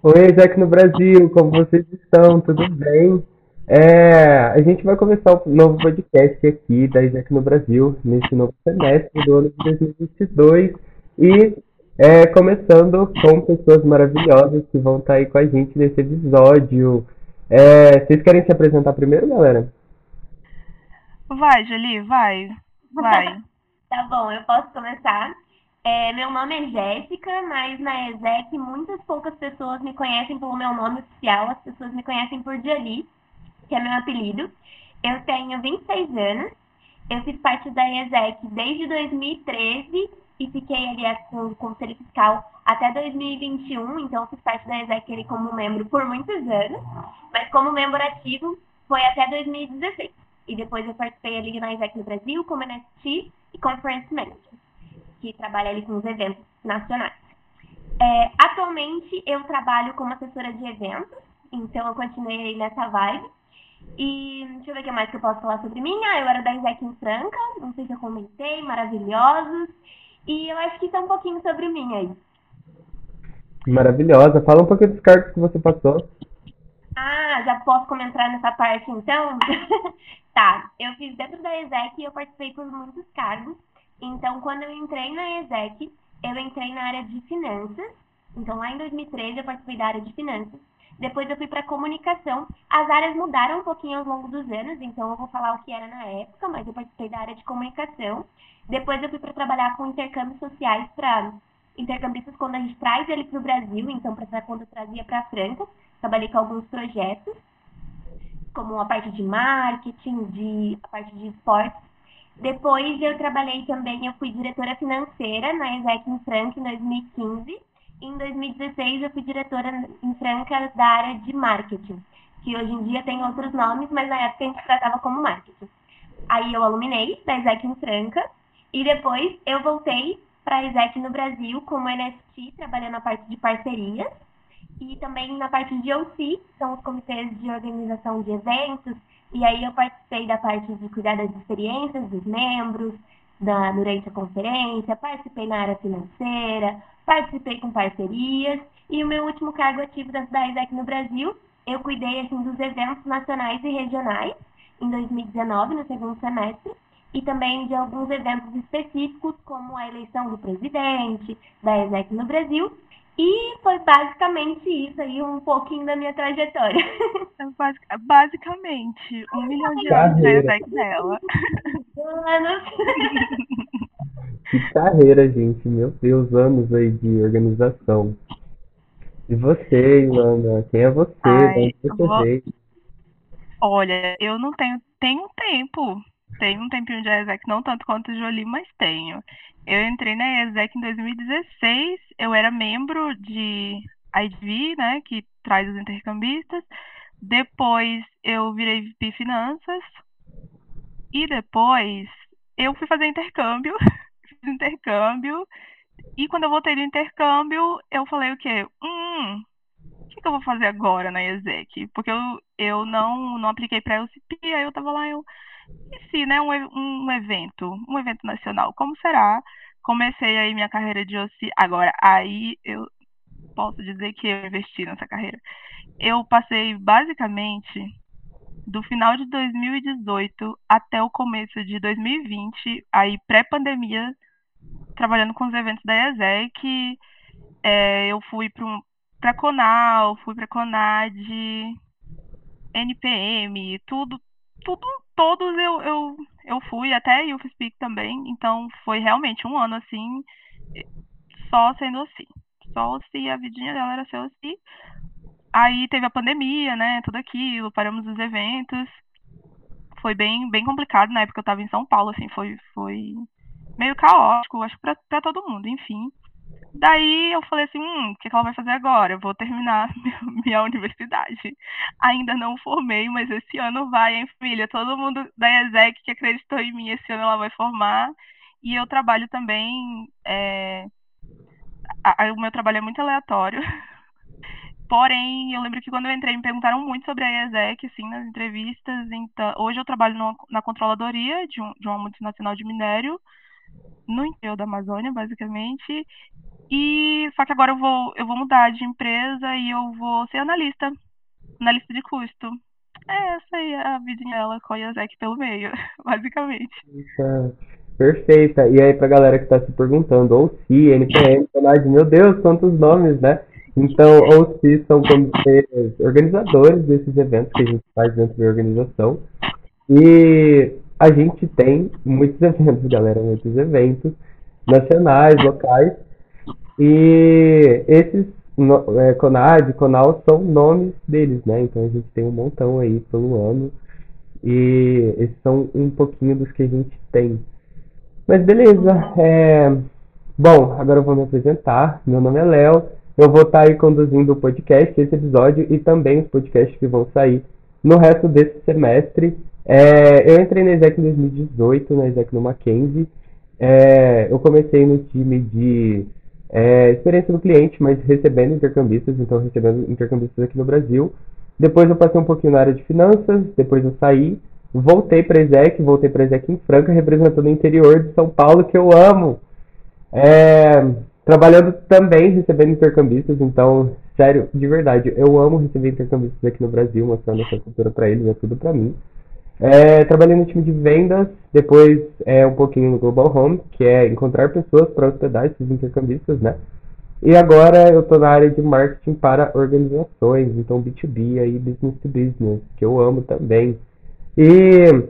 Oi, Jack no Brasil, como vocês estão? Tudo bem? É, a gente vai começar um novo podcast aqui da Jack no Brasil, nesse novo semestre do ano de 2022 e é, começando com pessoas maravilhosas que vão estar aí com a gente nesse episódio. É, vocês querem se apresentar primeiro, galera? Vai, Jolie, vai. Vai. Tá bom, eu posso começar. É, meu nome é Jéssica, mas na ESEC muitas poucas pessoas me conhecem pelo meu nome oficial. As pessoas me conhecem por Jolie, que é meu apelido. Eu tenho 26 anos. Eu fiz parte da ESEC desde 2013 e fiquei ali com o Conselho Fiscal até 2021. Então, fiz parte da ESEC ali como membro por muitos anos. Mas como membro ativo foi até 2016. E depois eu participei ali na ESEC no Brasil como NFT e Conference Manager que trabalha ali com os eventos nacionais. É, atualmente eu trabalho como assessora de eventos, então eu continuei nessa vibe. E deixa eu ver o que mais que eu posso falar sobre mim. Ah, eu era da Isaac em Franca, não sei se eu comentei, maravilhosos. E eu acho que é um pouquinho sobre mim aí. Maravilhosa. Fala um pouquinho dos cargos que você passou. Ah, já posso comentar nessa parte então? tá, eu fiz dentro da ESEC e eu participei por muitos cargos. Então, quando eu entrei na ESEC, eu entrei na área de finanças. Então, lá em 2013, eu participei da área de finanças. Depois eu fui para comunicação. As áreas mudaram um pouquinho ao longo dos anos, então eu vou falar o que era na época, mas eu participei da área de comunicação. Depois eu fui para trabalhar com intercâmbios sociais para intercambistas quando a gente traz ele para o Brasil, então para quando eu trazia para a Franca. Trabalhei com alguns projetos, como a parte de marketing, de, a parte de esportes depois eu trabalhei também, eu fui diretora financeira na Exec em Franca em 2015. Em 2016 eu fui diretora em Franca da área de marketing, que hoje em dia tem outros nomes, mas na época a gente tratava como marketing. Aí eu aluminei da Exec em Franca e depois eu voltei para a Exec no Brasil como NFT, trabalhando na parte de parcerias e também na parte de OC, são os comitês de organização de eventos, e aí eu participei da parte de cuidar das experiências dos membros, da, durante a conferência, participei na área financeira, participei com parcerias, e o meu último cargo ativo da, da ISEC no Brasil, eu cuidei assim, dos eventos nacionais e regionais, em 2019, no segundo semestre, e também de alguns eventos específicos, como a eleição do presidente da ESEC no Brasil e foi basicamente isso aí, um pouquinho da minha trajetória. É basicamente, um milhão de anos de Isaac dela. Anos. Que carreira, gente. Meu Deus, anos aí de organização. E você, Ilana? Quem é você? Ai, você vou... Olha, eu não tenho. Tenho um tempo. Tenho um tempinho de Isaac, não tanto quanto o Jolie, mas tenho. Eu entrei na ESEC em 2016, eu era membro de IDV, né, que traz os intercambistas. Depois eu virei VP Finanças. E depois eu fui fazer intercâmbio, fiz intercâmbio. E quando eu voltei do intercâmbio, eu falei o quê? Hum, o que, que eu vou fazer agora na ESEC? Porque eu, eu não, não apliquei para a UCP, aí eu tava lá, eu e se, né, um, um evento, um evento nacional, como será? Comecei aí minha carreira de OC, agora aí eu posso dizer que eu investi nessa carreira. Eu passei basicamente do final de 2018 até o começo de 2020, aí pré-pandemia, trabalhando com os eventos da ESEC. É, eu fui para Conal, fui para Conad, NPM, tudo, tudo todos eu, eu, eu fui, até UFSpeak também, então foi realmente um ano assim, só sendo assim. Só assim, a vidinha dela era ser assim. Aí teve a pandemia, né? Tudo aquilo, paramos os eventos. Foi bem, bem complicado na época eu tava em São Paulo, assim, foi, foi meio caótico, acho pra todo mundo, enfim. Daí eu falei assim, hum, o que, ela vai fazer agora? Eu vou terminar minha universidade. Ainda não formei, mas esse ano vai, hein, filha? Todo mundo da ESEC que acreditou em mim, esse ano ela vai formar. E eu trabalho também. É... O meu trabalho é muito aleatório. Porém, eu lembro que quando eu entrei me perguntaram muito sobre a ESEC, assim, nas entrevistas. Então, hoje eu trabalho no, na controladoria de, um, de uma multinacional de minério, no interior da Amazônia, basicamente. E só que agora eu vou, eu vou mudar de empresa e eu vou ser analista, analista de custo. É essa aí a vidinha dela com a Yazek pelo meio, basicamente. Eita, Perfeita. E aí, pra galera que tá se perguntando, ou se, NPM, Conad, meu Deus, quantos nomes, né? Então, ou se são comitês organizadores desses eventos que a gente faz dentro da organização. E a gente tem muitos eventos, galera, muitos eventos nacionais, locais. E esses no, é, Conad, Conal são nomes deles, né? Então a gente tem um montão aí pelo ano. E esses são um pouquinho dos que a gente tem. Mas beleza. É... Bom, agora eu vou me apresentar. Meu nome é Léo. Eu vou estar aí conduzindo o podcast, esse episódio, e também os podcasts que vão sair no resto desse semestre. É... Eu entrei na ESEC em 2018, na ESEC no Mackenzie. É... Eu comecei no time de é, experiência do cliente, mas recebendo intercambistas, então recebendo intercambistas aqui no Brasil. Depois eu passei um pouquinho na área de finanças, depois eu saí, voltei para Exec, voltei para Exec em Franca, representando o interior de São Paulo, que eu amo. É, trabalhando também recebendo intercambistas, então, sério, de verdade, eu amo receber intercambistas aqui no Brasil, mostrando essa cultura para eles, é tudo para mim. É, trabalhei no time de vendas, depois é, um pouquinho no Global Home, que é encontrar pessoas para hospedar esses intercambistas, né? E agora eu estou na área de marketing para organizações, então B2B aí, business to business, que eu amo também. E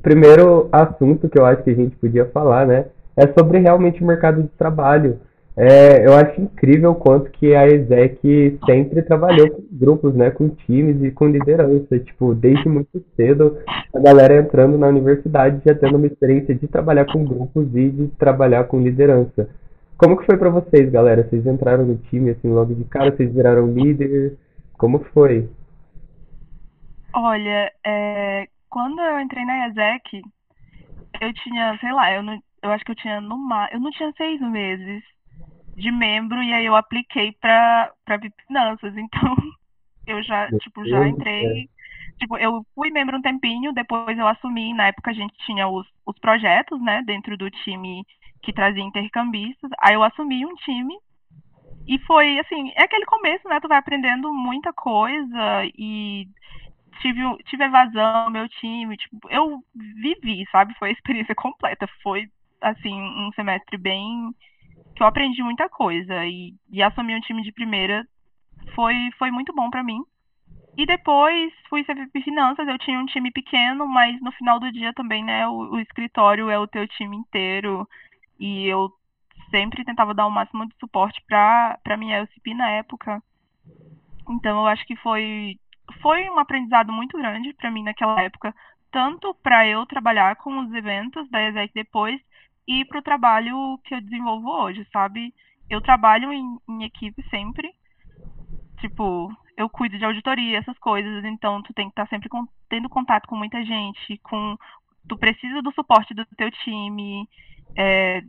primeiro assunto que eu acho que a gente podia falar, né, é sobre realmente o mercado de trabalho. É, eu acho incrível o quanto que a ESEC sempre trabalhou com grupos, né, com times e com liderança. Tipo, desde muito cedo, a galera entrando na universidade já tendo uma experiência de trabalhar com grupos e de trabalhar com liderança. Como que foi para vocês, galera? Vocês entraram no time assim logo de cara, vocês viraram líder? Como foi? Olha, é, quando eu entrei na ESEC, eu tinha, sei lá, eu, não, eu acho que eu tinha no mar, eu não tinha seis meses de membro e aí eu apliquei para para finanças, então eu já, tipo, já entrei, tipo, eu fui membro um tempinho, depois eu assumi, na época a gente tinha os, os projetos, né, dentro do time que trazia intercambistas, aí eu assumi um time e foi assim, é aquele começo, né, tu vai aprendendo muita coisa e tive, tive evasão meu time, tipo, eu vivi, sabe, foi a experiência completa, foi assim, um semestre bem que eu aprendi muita coisa e, e assumir um time de primeira foi, foi muito bom para mim. E depois fui CVP Finanças, eu tinha um time pequeno, mas no final do dia também, né, o, o escritório é o teu time inteiro e eu sempre tentava dar o máximo de suporte para para minha LCP na época. Então eu acho que foi foi um aprendizado muito grande para mim naquela época, tanto para eu trabalhar com os eventos da ESEC depois, e para o trabalho que eu desenvolvo hoje, sabe? Eu trabalho em, em equipe sempre. Tipo, eu cuido de auditoria, essas coisas, então tu tem que estar tá sempre com, tendo contato com muita gente, com tu precisa do suporte do teu time. É,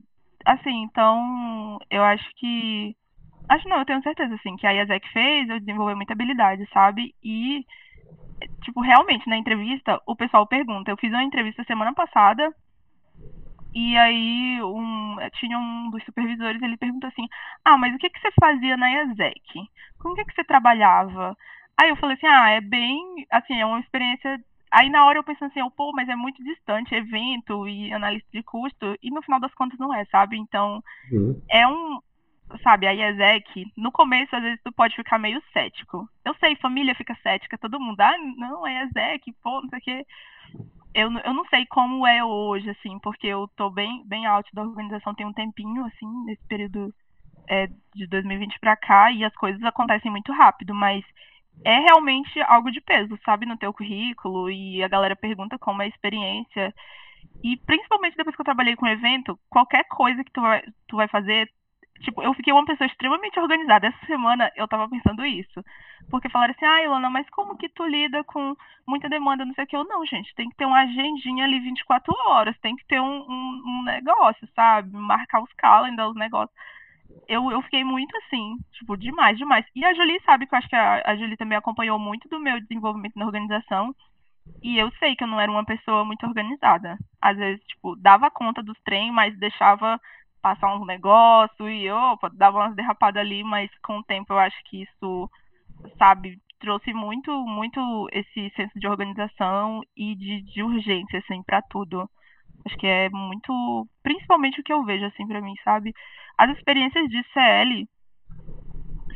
assim, então eu acho que. Acho não, eu tenho certeza, assim, que a IASEC fez, eu desenvolvi muita habilidade, sabe? E, tipo, realmente, na entrevista, o pessoal pergunta. Eu fiz uma entrevista semana passada e aí um, tinha um dos supervisores, ele perguntou assim, ah, mas o que, que você fazia na ESEC? Com o que, que você trabalhava? Aí eu falei assim, ah, é bem, assim, é uma experiência... Aí na hora eu pensei assim, pô, mas é muito distante, evento e análise de custo, e no final das contas não é, sabe? Então, uhum. é um, sabe, a IESEC, no começo, às vezes, tu pode ficar meio cético. Eu sei, família fica cética, todo mundo, ah, não, é IESEC, pô, não sei o quê eu, eu não sei como é hoje, assim, porque eu tô bem, bem alto da organização tem um tempinho, assim, nesse período é, de 2020 para cá, e as coisas acontecem muito rápido, mas é realmente algo de peso, sabe, no teu currículo, e a galera pergunta como é a experiência. E principalmente depois que eu trabalhei com evento, qualquer coisa que tu vai, tu vai fazer, Tipo, eu fiquei uma pessoa extremamente organizada. Essa semana eu tava pensando isso. Porque falaram assim, ah, Ilana, mas como que tu lida com muita demanda, não sei o que? Eu, não, gente, tem que ter uma agendinha ali 24 horas, tem que ter um, um, um negócio, sabe? Marcar os calendars, os negócios. Eu, eu fiquei muito assim, tipo, demais, demais. E a Julie sabe que eu acho que a, a Julie também acompanhou muito do meu desenvolvimento na organização. E eu sei que eu não era uma pessoa muito organizada. Às vezes, tipo, dava conta dos trem, mas deixava passar um negócio e opa, dava umas derrapadas ali, mas com o tempo eu acho que isso, sabe, trouxe muito, muito esse senso de organização e de, de urgência, assim, para tudo. Acho que é muito, principalmente o que eu vejo, assim, para mim, sabe? As experiências de CL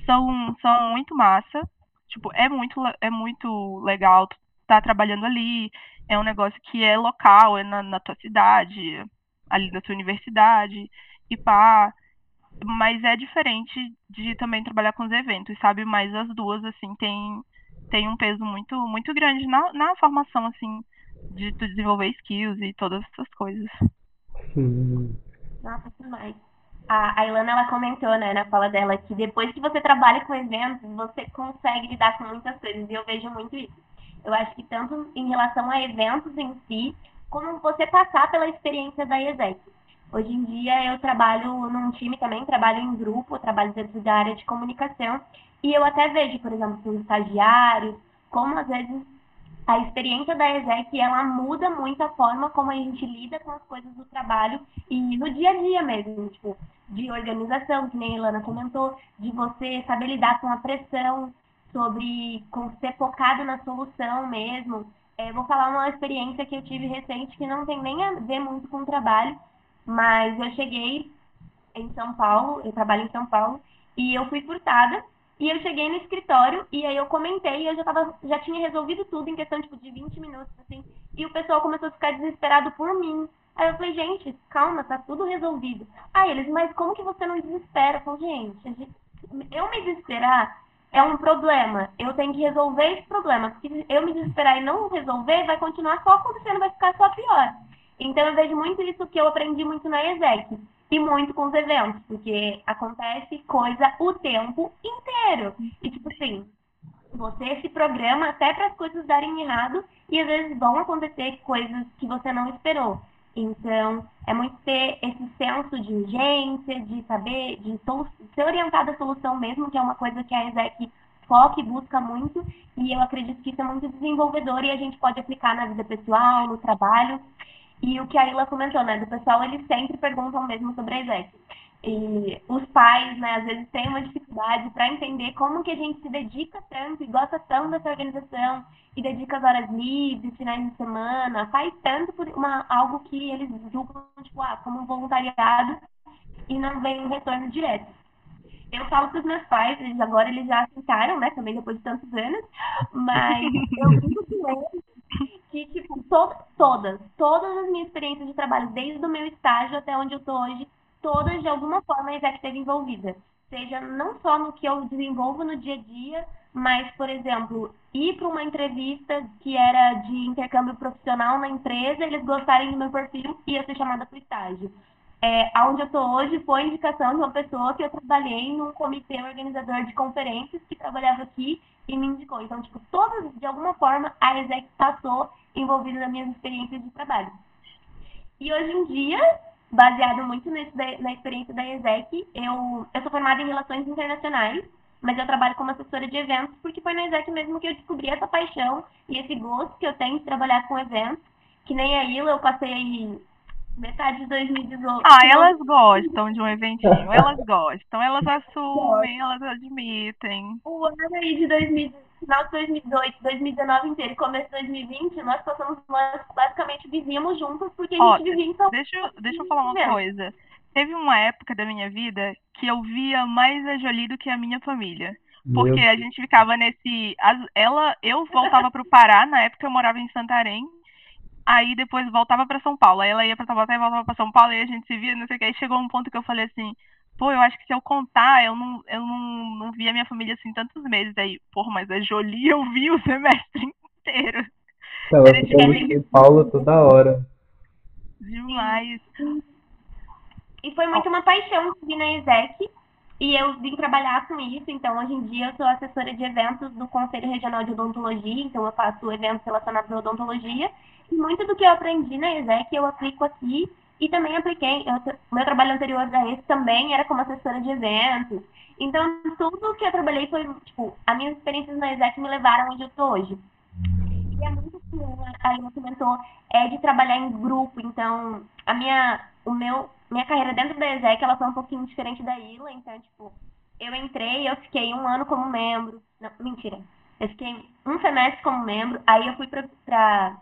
são, são muito massa. Tipo, é muito, é muito legal estar tá trabalhando ali. É um negócio que é local, é na, na tua cidade, ali na tua universidade, e pá. Mas é diferente de também trabalhar com os eventos, sabe? Mas as duas, assim, tem, tem um peso muito, muito grande na, na formação, assim, de tu desenvolver skills e todas essas coisas. Sim. Nossa, demais. A, Ilana, ela comentou, né, na fala dela, que depois que você trabalha com eventos, você consegue lidar com muitas coisas, e eu vejo muito isso. Eu acho que tanto em relação a eventos em si, como você passar pela experiência da ESEC. Hoje em dia eu trabalho num time também, trabalho em grupo, trabalho dentro da área de comunicação, e eu até vejo, por exemplo, com estagiários, como às vezes a experiência da ESEC, ela muda muito a forma como a gente lida com as coisas do trabalho e no dia a dia mesmo, tipo, de organização, que nem a Ilana comentou, de você saber lidar com a pressão, sobre com ser focado na solução mesmo. É, vou falar uma experiência que eu tive recente que não tem nem a ver muito com o trabalho, mas eu cheguei em São Paulo, eu trabalho em São Paulo, e eu fui furtada e eu cheguei no escritório e aí eu comentei, eu já, tava, já tinha resolvido tudo em questão tipo, de 20 minutos, assim, e o pessoal começou a ficar desesperado por mim. Aí eu falei, gente, calma, tá tudo resolvido. Aí eles, mas como que você não desespera? Eu falei, gente, eu me desesperar é um problema. Eu tenho que resolver esse problema. Porque eu me desesperar e não resolver, vai continuar só acontecendo, vai ficar só pior. Então eu vejo muito isso que eu aprendi muito na ESEC e muito com os eventos, porque acontece coisa o tempo inteiro. E tipo assim, você se programa até para as coisas darem errado e às vezes vão acontecer coisas que você não esperou. Então, é muito ter esse senso de urgência, de saber, de ser orientado à solução mesmo, que é uma coisa que a ESEC foca e busca muito, e eu acredito que isso é muito desenvolvedor e a gente pode aplicar na vida pessoal, no trabalho. E o que a Ila comentou, né? Do pessoal, eles sempre perguntam mesmo sobre a ESEC. E os pais, né, às vezes têm uma dificuldade para entender como que a gente se dedica tanto e gosta tanto dessa organização e dedica as horas livres, finais de semana, faz tanto por uma, algo que eles julgam tipo, ah, como um voluntariado e não vem um retorno direto. Eu falo para os meus pais, eles agora eles já aceitaram, né, também depois de tantos anos, mas eu digo com eles que, tipo, to todas, todas as minhas experiências de trabalho, desde o meu estágio até onde eu estou hoje, todas de alguma forma a ISEC esteve envolvida. Seja não só no que eu desenvolvo no dia a dia, mas, por exemplo, ir para uma entrevista que era de intercâmbio profissional na empresa, eles gostarem do meu perfil e eu ser chamada para o estágio. É, onde eu estou hoje foi indicação de uma pessoa que eu trabalhei num comitê organizador de conferências que trabalhava aqui e me indicou. Então, tipo, todas, de alguma forma, a ESEC passou envolvida nas minhas experiências de trabalho. E hoje em dia, baseado muito nesse, na experiência da ESEC, eu, eu sou formada em Relações Internacionais, mas eu trabalho como assessora de eventos, porque foi na ESEC mesmo que eu descobri essa paixão e esse gosto que eu tenho de trabalhar com eventos, que nem a Ila, eu passei metade de 2018. Ah, elas gostam de um eventinho, elas gostam, elas assumem, elas admitem. O ano aí de 2018 final de 2018, 2019 inteiro e começo de 2020, nós passamos, nós basicamente vivíamos juntos porque a gente vivia em São deixa, deixa eu falar uma coisa. Teve uma época da minha vida que eu via mais a Jolie do que a minha família. Porque a gente ficava nesse. Ela, eu voltava para o Pará, na época eu morava em Santarém. Aí depois voltava para São Paulo. Aí ela ia para Taubaté e voltava para São Paulo. E a gente se via, não sei o que. Aí chegou um ponto que eu falei assim: pô, eu acho que se eu contar, eu não, eu não, não vi a minha família assim tantos meses. Aí, porra, mas a Jolie eu vi o semestre inteiro. Ela ficou em São Paulo toda hora. Demais. E foi muito uma paixão vir na ESEC. E eu vim trabalhar com isso, então hoje em dia eu sou assessora de eventos do Conselho Regional de Odontologia, então eu faço eventos relacionados à odontologia. E muito do que eu aprendi na ESEC eu aplico aqui e também apliquei, eu, meu trabalho anterior a esse também era como assessora de eventos. Então, tudo que eu trabalhei foi, tipo, as minhas experiências na ESEC me levaram onde eu estou hoje. E é muito a Ilma comentou, é de trabalhar em grupo. Então, a minha, o meu, minha carreira dentro da ESEC, ela foi um pouquinho diferente da Ila. Então, tipo, eu entrei, eu fiquei um ano como membro. Não, mentira. Eu fiquei um semestre como membro, aí eu fui pra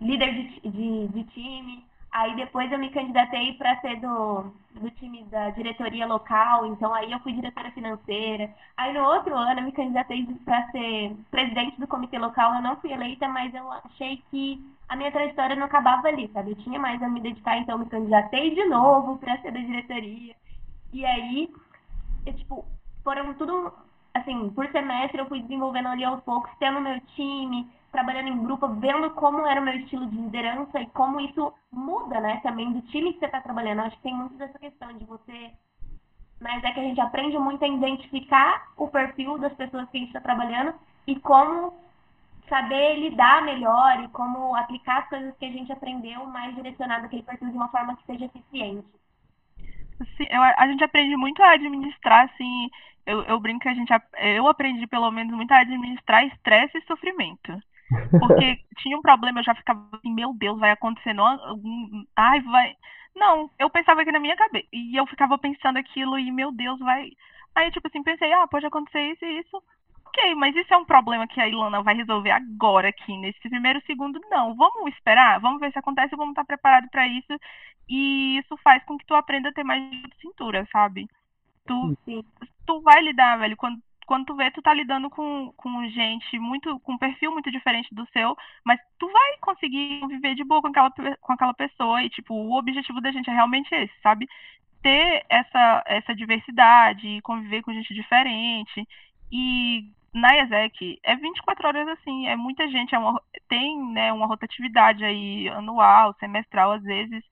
líder de, de, de time, Aí depois eu me candidatei para ser do, do time da diretoria local, então aí eu fui diretora financeira. Aí no outro ano eu me candidatei para ser presidente do comitê local. Eu não fui eleita, mas eu achei que a minha trajetória não acabava ali, sabe? Eu tinha mais a me dedicar, então eu me candidatei de novo para ser da diretoria. E aí, eu, tipo, foram tudo assim, por semestre eu fui desenvolvendo ali aos poucos, tendo meu time, trabalhando em grupo, vendo como era o meu estilo de liderança e como isso muda, né, também do time que você está trabalhando. Eu acho que tem muito dessa questão de você. Mas é que a gente aprende muito a identificar o perfil das pessoas que a gente está trabalhando e como saber lidar melhor e como aplicar as coisas que a gente aprendeu mais direcionado aquele perfil de uma forma que seja eficiente. Sim, eu, a gente aprende muito a administrar, assim, eu, eu brinco que a gente, eu aprendi pelo menos muito a administrar estresse e sofrimento. Porque tinha um problema, eu já ficava assim, meu Deus, vai acontecer, não, ai, vai. Não, eu pensava aqui na minha cabeça. E eu ficava pensando aquilo e, meu Deus, vai. Aí, tipo assim, pensei, ah, pode acontecer isso e isso. Ok, mas isso é um problema que a Ilana vai resolver agora aqui, nesse primeiro segundo? Não, vamos esperar, vamos ver se acontece, vamos estar preparados para isso. E isso faz com que tu aprenda a ter mais cintura, sabe? Tu, tu vai lidar, velho, quando quando tu vê, tu tá lidando com, com gente muito, com um perfil muito diferente do seu, mas tu vai conseguir viver de boa com aquela, com aquela pessoa e, tipo, o objetivo da gente é realmente esse, sabe? Ter essa, essa diversidade, conviver com gente diferente. E na ESEC é 24 horas assim, é muita gente, é uma, tem né, uma rotatividade aí anual, semestral às vezes,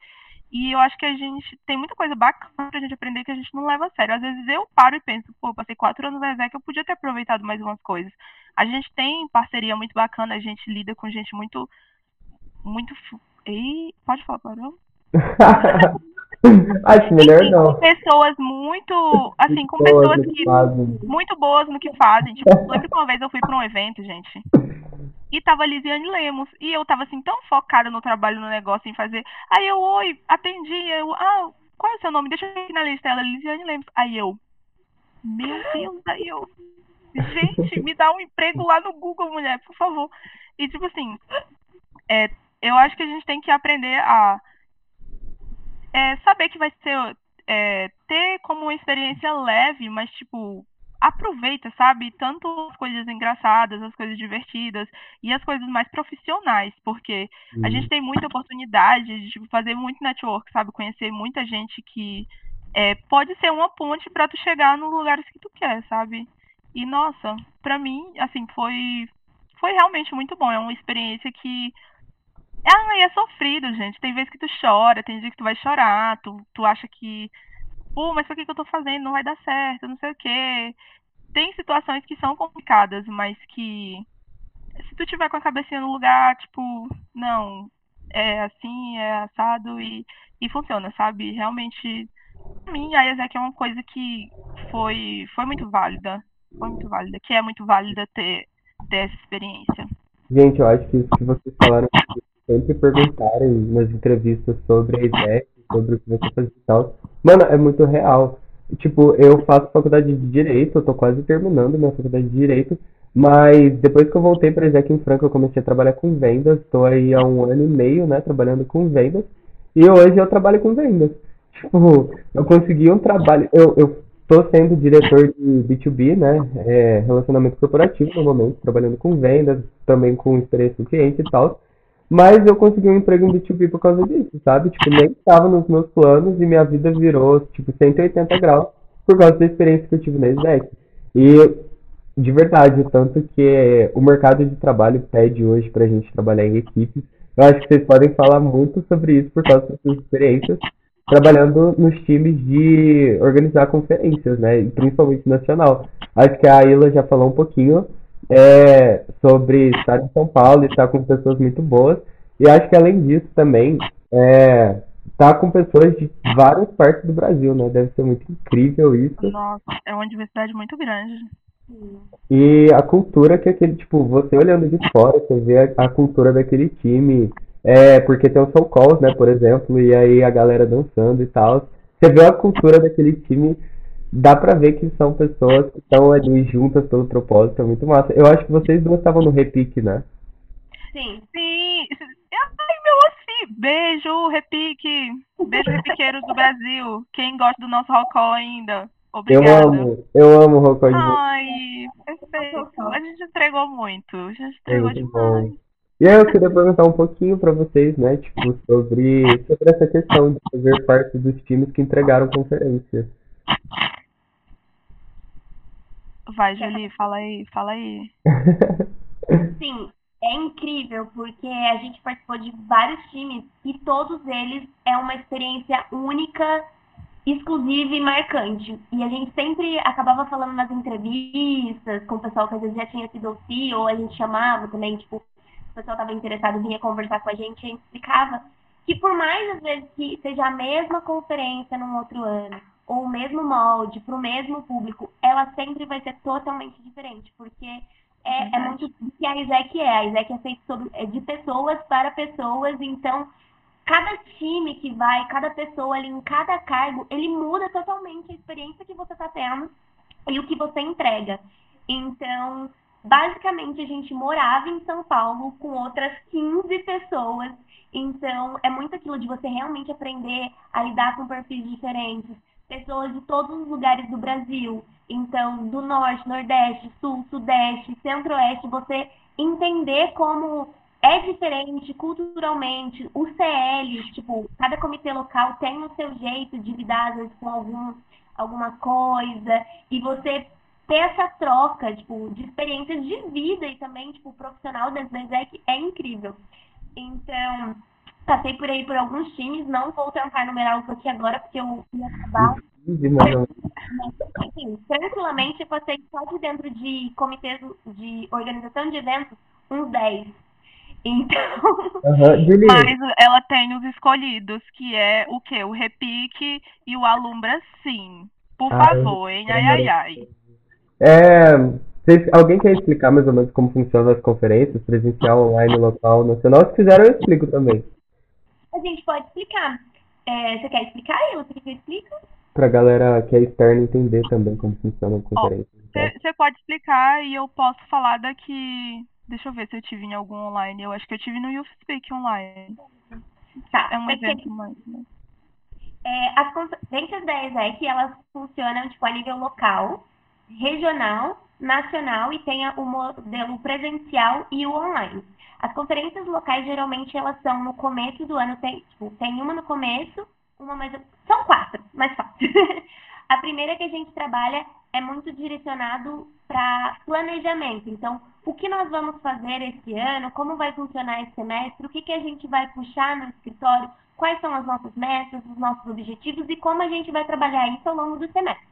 e eu acho que a gente tem muita coisa bacana pra gente aprender que a gente não leva a sério. Às vezes eu paro e penso, pô, passei quatro anos na ESEC, eu podia ter aproveitado mais umas coisas. A gente tem parceria muito bacana, a gente lida com gente muito. Muito. E pode falar, parou? Acho melhor não. Com pessoas muito. Assim, com pessoas que. Muito boas no que fazem. Tipo, lembro que uma vez eu fui pra um evento, gente. E tava a Lisiane Lemos. E eu tava assim, tão focada no trabalho, no negócio, em fazer. Aí eu, oi, atendi. Eu, ah, qual é o seu nome? Deixa eu ver aqui na lista. Ela, Lisiane Lemos. Aí eu, meu Deus, aí eu. Gente, me dá um emprego lá no Google, mulher, por favor. E tipo assim, é, eu acho que a gente tem que aprender a é, saber que vai ser. É, ter como uma experiência leve, mas tipo, aproveita, sabe? Tanto as coisas engraçadas, as coisas divertidas e as coisas mais profissionais, porque uhum. a gente tem muita oportunidade de tipo, fazer muito network, sabe? Conhecer muita gente que é, pode ser uma ponte para tu chegar nos lugares que tu quer, sabe? E nossa, para mim, assim, foi foi realmente muito bom. É uma experiência que ah, é sofrido, gente. Tem vezes que tu chora, tem dia que tu vai chorar, tu, tu acha que pô, mas por que, que eu tô fazendo? Não vai dar certo, não sei o quê. Tem situações que são complicadas, mas que se tu tiver com a cabecinha no lugar, tipo, não, é assim, é assado e, e funciona, sabe? Realmente, pra mim, a ESEC é uma coisa que foi, foi muito válida. Foi muito válida, que é muito válida ter, ter essa experiência. Gente, eu acho que isso que vocês falaram, sempre perguntarem nas entrevistas sobre a ESEC, sobre o que você faz e tal, Mano, é muito real. Tipo, eu faço faculdade de Direito, eu tô quase terminando minha faculdade de Direito, mas depois que eu voltei para Isaac em Franca, eu comecei a trabalhar com vendas, estou aí há um ano e meio, né, trabalhando com vendas, e hoje eu trabalho com vendas. Tipo, eu consegui um trabalho, eu, eu tô sendo diretor de B2B, né, é, relacionamento corporativo no momento, trabalhando com vendas, também com experiência do cliente e tal, mas eu consegui um emprego em B2B por causa disso, sabe? Tipo, nem estava nos meus planos e minha vida virou, tipo, 180 graus por causa da experiência que eu tive na ESEC. E, de verdade, tanto que o mercado de trabalho pede hoje pra gente trabalhar em equipes. Eu acho que vocês podem falar muito sobre isso por causa das suas experiências trabalhando nos times de organizar conferências, né? Principalmente nacional. Acho que a Ila já falou um pouquinho, é, sobre estar em São Paulo e estar com pessoas muito boas. E acho que além disso também, é, estar com pessoas de várias partes do Brasil, né? Deve ser muito incrível isso. Nossa, é uma diversidade muito grande. E a cultura que aquele, tipo, você olhando de fora, você vê a, a cultura daquele time. É, porque tem o Soul Calls, né, por exemplo, e aí a galera dançando e tal. Você vê a cultura daquele time, dá pra ver que são pessoas que estão ali juntas pelo propósito, é muito massa. Eu acho que vocês duas estavam no repique, né? Sim. Sim. Ai, meu assim. Beijo, repique. Beijo, repiqueiros do Brasil. Quem gosta do nosso rocó ainda. Eu Obrigada. amo, eu amo o Rocó de Ai, perfeito. A gente entregou muito. A gente É entregou muito demais. bom. E aí eu queria perguntar um pouquinho pra vocês, né, tipo, sobre, sobre essa questão de fazer parte dos times que entregaram conferência. Vai, Julie, fala aí, fala aí. Sim, é incrível porque a gente participou de vários times e todos eles é uma experiência única, exclusiva e marcante. E a gente sempre acabava falando nas entrevistas com o pessoal que às vezes já tinha sido OC, ou a gente chamava também, tipo, o pessoal estava interessado vinha conversar com a gente, a gente explicava que por mais às vezes que seja a mesma conferência num outro ano, ou o mesmo molde para o mesmo público, ela sempre vai ser totalmente diferente, porque é, é muito do que a ISEC é. A ISEC é feita sobre- é de pessoas para pessoas, então cada time que vai, cada pessoa ali em cada cargo, ele muda totalmente a experiência que você está tendo e o que você entrega. Então, basicamente, a gente morava em São Paulo com outras 15 pessoas. Então, é muito aquilo de você realmente aprender a lidar com perfis diferentes, pessoas de todos os lugares do Brasil. Então, do norte, nordeste, sul, sudeste, centro-oeste, você entender como é diferente culturalmente. O CL, tipo, cada comitê local tem o seu jeito de lidar vezes, com algum, alguma coisa. E você ter essa troca, tipo, de experiências de vida e também, tipo, profissional dentro da ESEC é incrível. Então, passei por aí por alguns times, não vou tentar numerar os aqui agora, porque eu ia acabar assim, tranquilamente eu passei só de dentro de comitês de organização de eventos uns 10. Então, Julie, Mas ela tem os escolhidos, que é o quê? O repique e o alumbra sim. Por Ah, favor, hein? Ai, ai, ai. é, alguém quer explicar mais ou menos como funcionam as conferências, presencial, online, local, nacional? Se quiser, eu explico também. A gente pode explicar. É, você quer explicar, Ila? Você quer que eu explique? Pra galera que é externa entender também como funcionam as conferências. Você pode explicar e eu posso falar daqui. Deixa eu ver se eu tive em algum online. Eu acho que eu tive no Youth Speak online. Tá. É um porque, evento mais. né? é, as conferências da ESEC, elas funcionam tipo, a nível local, regional, nacional e tem a- o modelo presencial e o online. As conferências locais, geralmente, elas são no começo do ano, tem, tipo, tem uma no começo, uma mais... São quatro, mais fácil. a primeira que a gente trabalha é muito direcionado para planejamento. Então, o que nós vamos fazer esse ano, como vai funcionar esse semestre, o que, que a gente vai puxar no escritório, quais são as nossas metas, os nossos objetivos e como a gente vai trabalhar isso ao longo do semestre.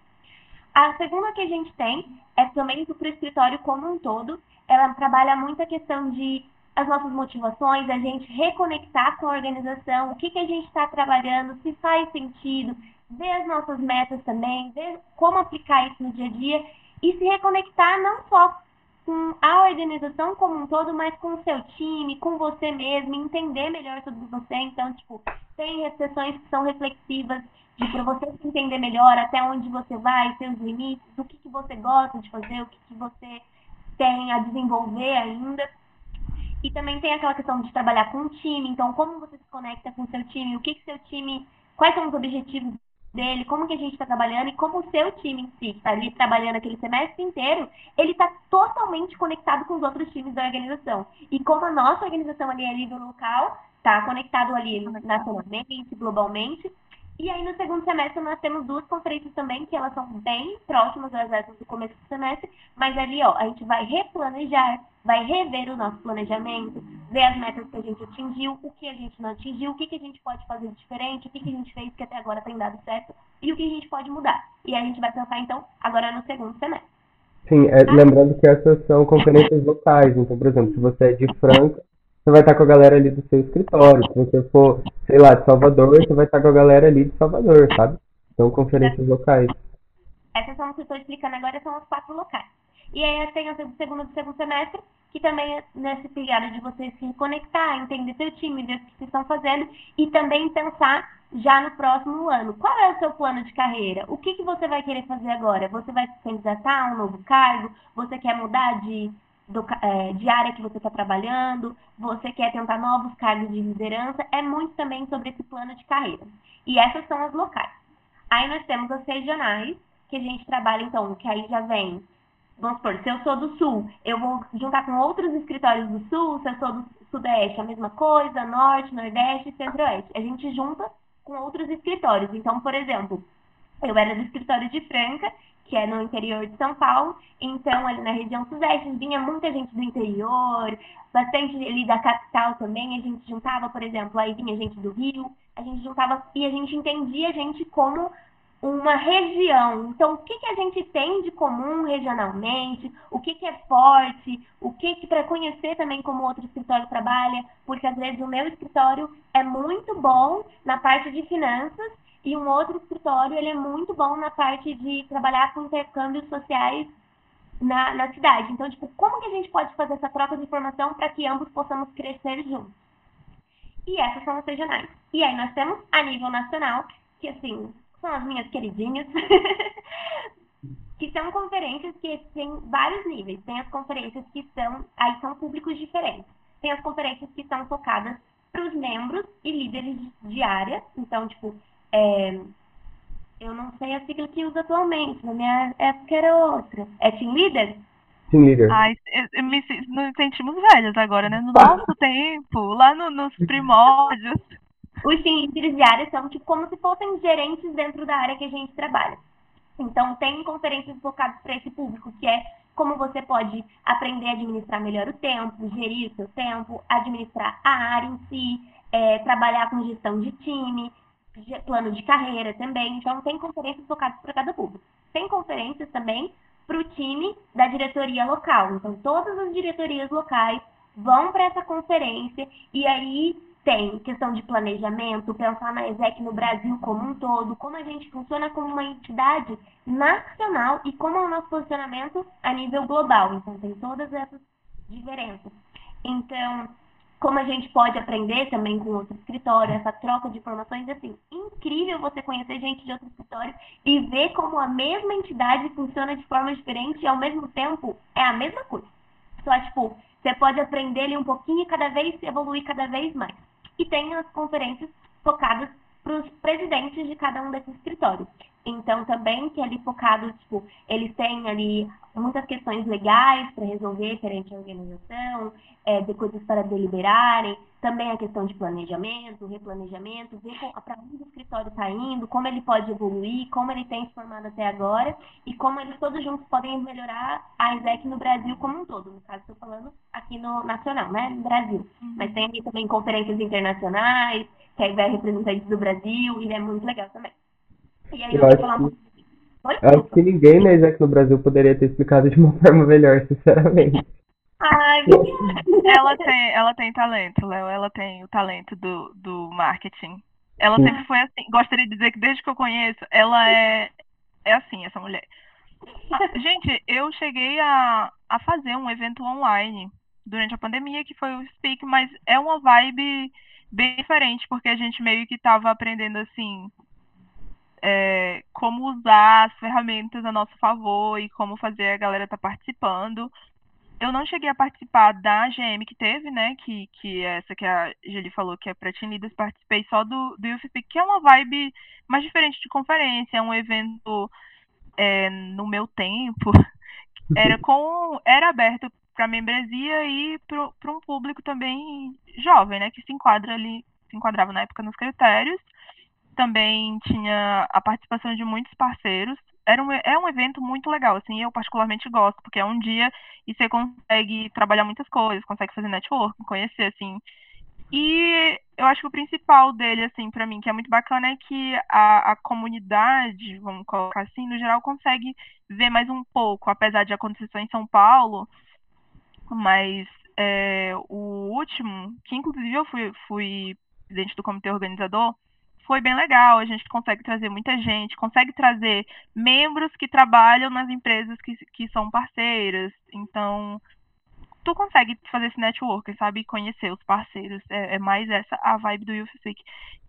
A segunda que a gente tem é também para o escritório como um todo. Ela trabalha muito a questão de as nossas motivações, a gente reconectar com a organização, o que, que a gente está trabalhando, se faz sentido, ver as nossas metas também, ver como aplicar isso no dia a dia e se reconectar não só com a organização como um todo, mas com o seu time, com você mesmo, entender melhor sobre você. Então, tipo, tem sessões que são reflexivas de para você se entender melhor até onde você vai, seus limites, o que, que você gosta de fazer, o que, que você tem a desenvolver ainda. E também tem aquela questão de trabalhar com o time, então como você se conecta com o seu time, o que, que seu time, quais são os objetivos dele, como que a gente está trabalhando e como o seu time em si está ali trabalhando aquele semestre inteiro, ele está totalmente conectado com os outros times da organização. E como a nossa organização ali é nível local, está conectado ali nacionalmente, globalmente. E aí no segundo semestre nós temos duas conferências também, que elas são bem próximas às dessas do começo do semestre, mas ali ó, a gente vai replanejar, vai rever o nosso planejamento, ver as metas que a gente atingiu, o que a gente não atingiu, o que, que a gente pode fazer diferente, o que, que a gente fez que até agora tem dado certo e o que a gente pode mudar. E a gente vai pensar então agora no segundo semestre. Sim, é, lembrando que essas são conferências locais. Então, por exemplo, se você é de Franca, você vai estar com a galera ali do seu escritório. Se você for, sei lá, de Salvador, você vai estar com a galera ali de Salvador, sabe? São conferências locais. Essas são as que eu estou explicando agora, são as quatro locais. E aí tem a segunda do segundo semestre, que também é nessa pegada de você se conectar, entender seu time, ver o que vocês estão fazendo e também pensar já no próximo ano. Qual é o seu plano de carreira? O que, que você vai querer fazer agora? Você vai se candidatar a um novo cargo? Você quer mudar de, do, é, de área que você está trabalhando? Você quer tentar novos cargos de liderança? É muito também sobre esse plano de carreira. E essas são as locais. Aí nós temos as regionais, que a gente trabalha, então, que aí já vem vamos supor, se eu sou do sul, eu vou juntar com outros escritórios do sul, se eu sou do sudeste, a mesma coisa, norte, nordeste, centro-oeste. A gente junta com outros escritórios. Então, por exemplo, eu era do escritório de Franca, que é no interior de São Paulo, então ali na região sudeste vinha muita gente do interior, bastante ali da capital também, a gente juntava, por exemplo, aí vinha gente do Rio, a gente juntava e a gente entendia a gente como uma região. Então, o que, que a gente tem de comum regionalmente, o que, que é forte, o que, que para conhecer também como outro escritório trabalha, porque às vezes o meu escritório é muito bom na parte de finanças e um outro escritório ele é muito bom na parte de trabalhar com intercâmbios sociais na, na cidade. Então, tipo, como que a gente pode fazer essa troca de informação para que ambos possamos crescer juntos? E essas são as regionais. E aí nós temos a nível nacional, que assim, são as minhas queridinhas, que são conferências que têm vários níveis. Tem as conferências que são, aí são públicos diferentes. Tem as conferências que são focadas para os membros e líderes de área. Então, tipo, é, eu não sei a sigla que usa atualmente, na minha época era outra. É Team Leader? Team Leader. Ai, eu, me, nos sentimos velhos agora, né? No nosso tempo, lá no, nos primórdios os team leaders de área são tipo como se fossem gerentes dentro da área que a gente trabalha. Então, tem conferências focadas para esse público, que é como você pode aprender a administrar melhor o tempo, gerir o seu tempo, administrar a área em si, é, trabalhar com gestão de time, plano de carreira também. Então, tem conferências focadas para cada público. Tem conferências também para o time da diretoria local. Então, todas as diretorias locais vão para essa conferência e aí tem questão de planejamento, pensar na ESEC no Brasil como um todo, como a gente funciona como uma entidade nacional e como é o nosso posicionamento a nível global. Então, tem todas essas diferenças. Então, como a gente pode aprender também com outro escritório, essa troca de informações, assim, incrível você conhecer gente de outro escritório e ver como a mesma entidade funciona de forma diferente e ao mesmo tempo é a mesma coisa. Só, tipo, você pode aprender ali um pouquinho e cada vez evoluir cada vez mais e tem as conferências focadas para os presidentes de cada um desses escritórios. Então, também que ali focado, tipo, eles têm ali muitas questões legais para resolver perante a organização, é, de coisas para deliberarem, também a questão de planejamento, replanejamento, ver para onde o escritório está indo, como ele pode evoluir, como ele tem se formado até agora e como eles todos juntos podem melhorar a ISEC no Brasil como um todo. No caso, estou falando aqui no nacional, né, no Brasil. Uhum. Mas tem aqui também conferências internacionais, que aí vai representantes do Brasil e é muito legal também. E aí eu, eu vou falar um pouco Acho que ninguém na ISEC no Brasil poderia ter explicado de uma forma melhor, sinceramente. Ai, ela tem, ela tem talento, Léo. Ela tem o talento do, do marketing. Ela sempre foi assim. Gostaria de dizer que desde que eu conheço, ela é, é assim, essa mulher. Ah, gente, eu cheguei a, a fazer um evento online durante a pandemia, que foi o Speak, mas é uma vibe bem diferente, porque a gente meio que estava aprendendo assim é, como usar as ferramentas a nosso favor e como fazer a galera estar tá participando. Eu não cheguei a participar da GM que teve, né? Que, que é essa que a Julie falou, que é para Leaders, participei só do, do UFP, que é uma vibe mais diferente de conferência, é um evento é, no meu tempo. Era com. Era aberto para membresia e para um público também jovem, né? Que se enquadra ali, se enquadrava na época nos critérios também tinha a participação de muitos parceiros. Era um, é um evento muito legal, assim, eu particularmente gosto, porque é um dia e você consegue trabalhar muitas coisas, consegue fazer networking, conhecer, assim. E eu acho que o principal dele, assim, para mim, que é muito bacana, é que a, a comunidade, vamos colocar assim, no geral, consegue ver mais um pouco, apesar de acontecer só em São Paulo, mas é, o último, que inclusive eu fui, fui presidente do comitê organizador, foi bem legal. A gente consegue trazer muita gente, consegue trazer membros que trabalham nas empresas que, que são parceiras. Então, tu consegue fazer esse network, sabe? Conhecer os parceiros. É, é mais essa a vibe do Youth Seek.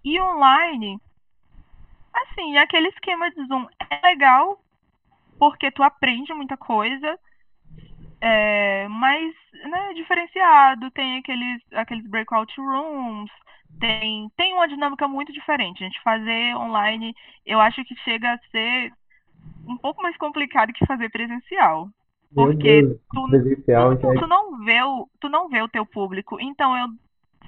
E online, assim, aquele esquema de Zoom é legal, porque tu aprende muita coisa, é, mas né, diferenciado, tem aqueles, aqueles breakout rooms, tem, tem uma dinâmica muito diferente. A gente fazer online, eu acho que chega a ser um pouco mais complicado que fazer presencial. Porque Deus, tu, presencial tu, já- tu não vê o, tu não vê o teu público. Então, eu,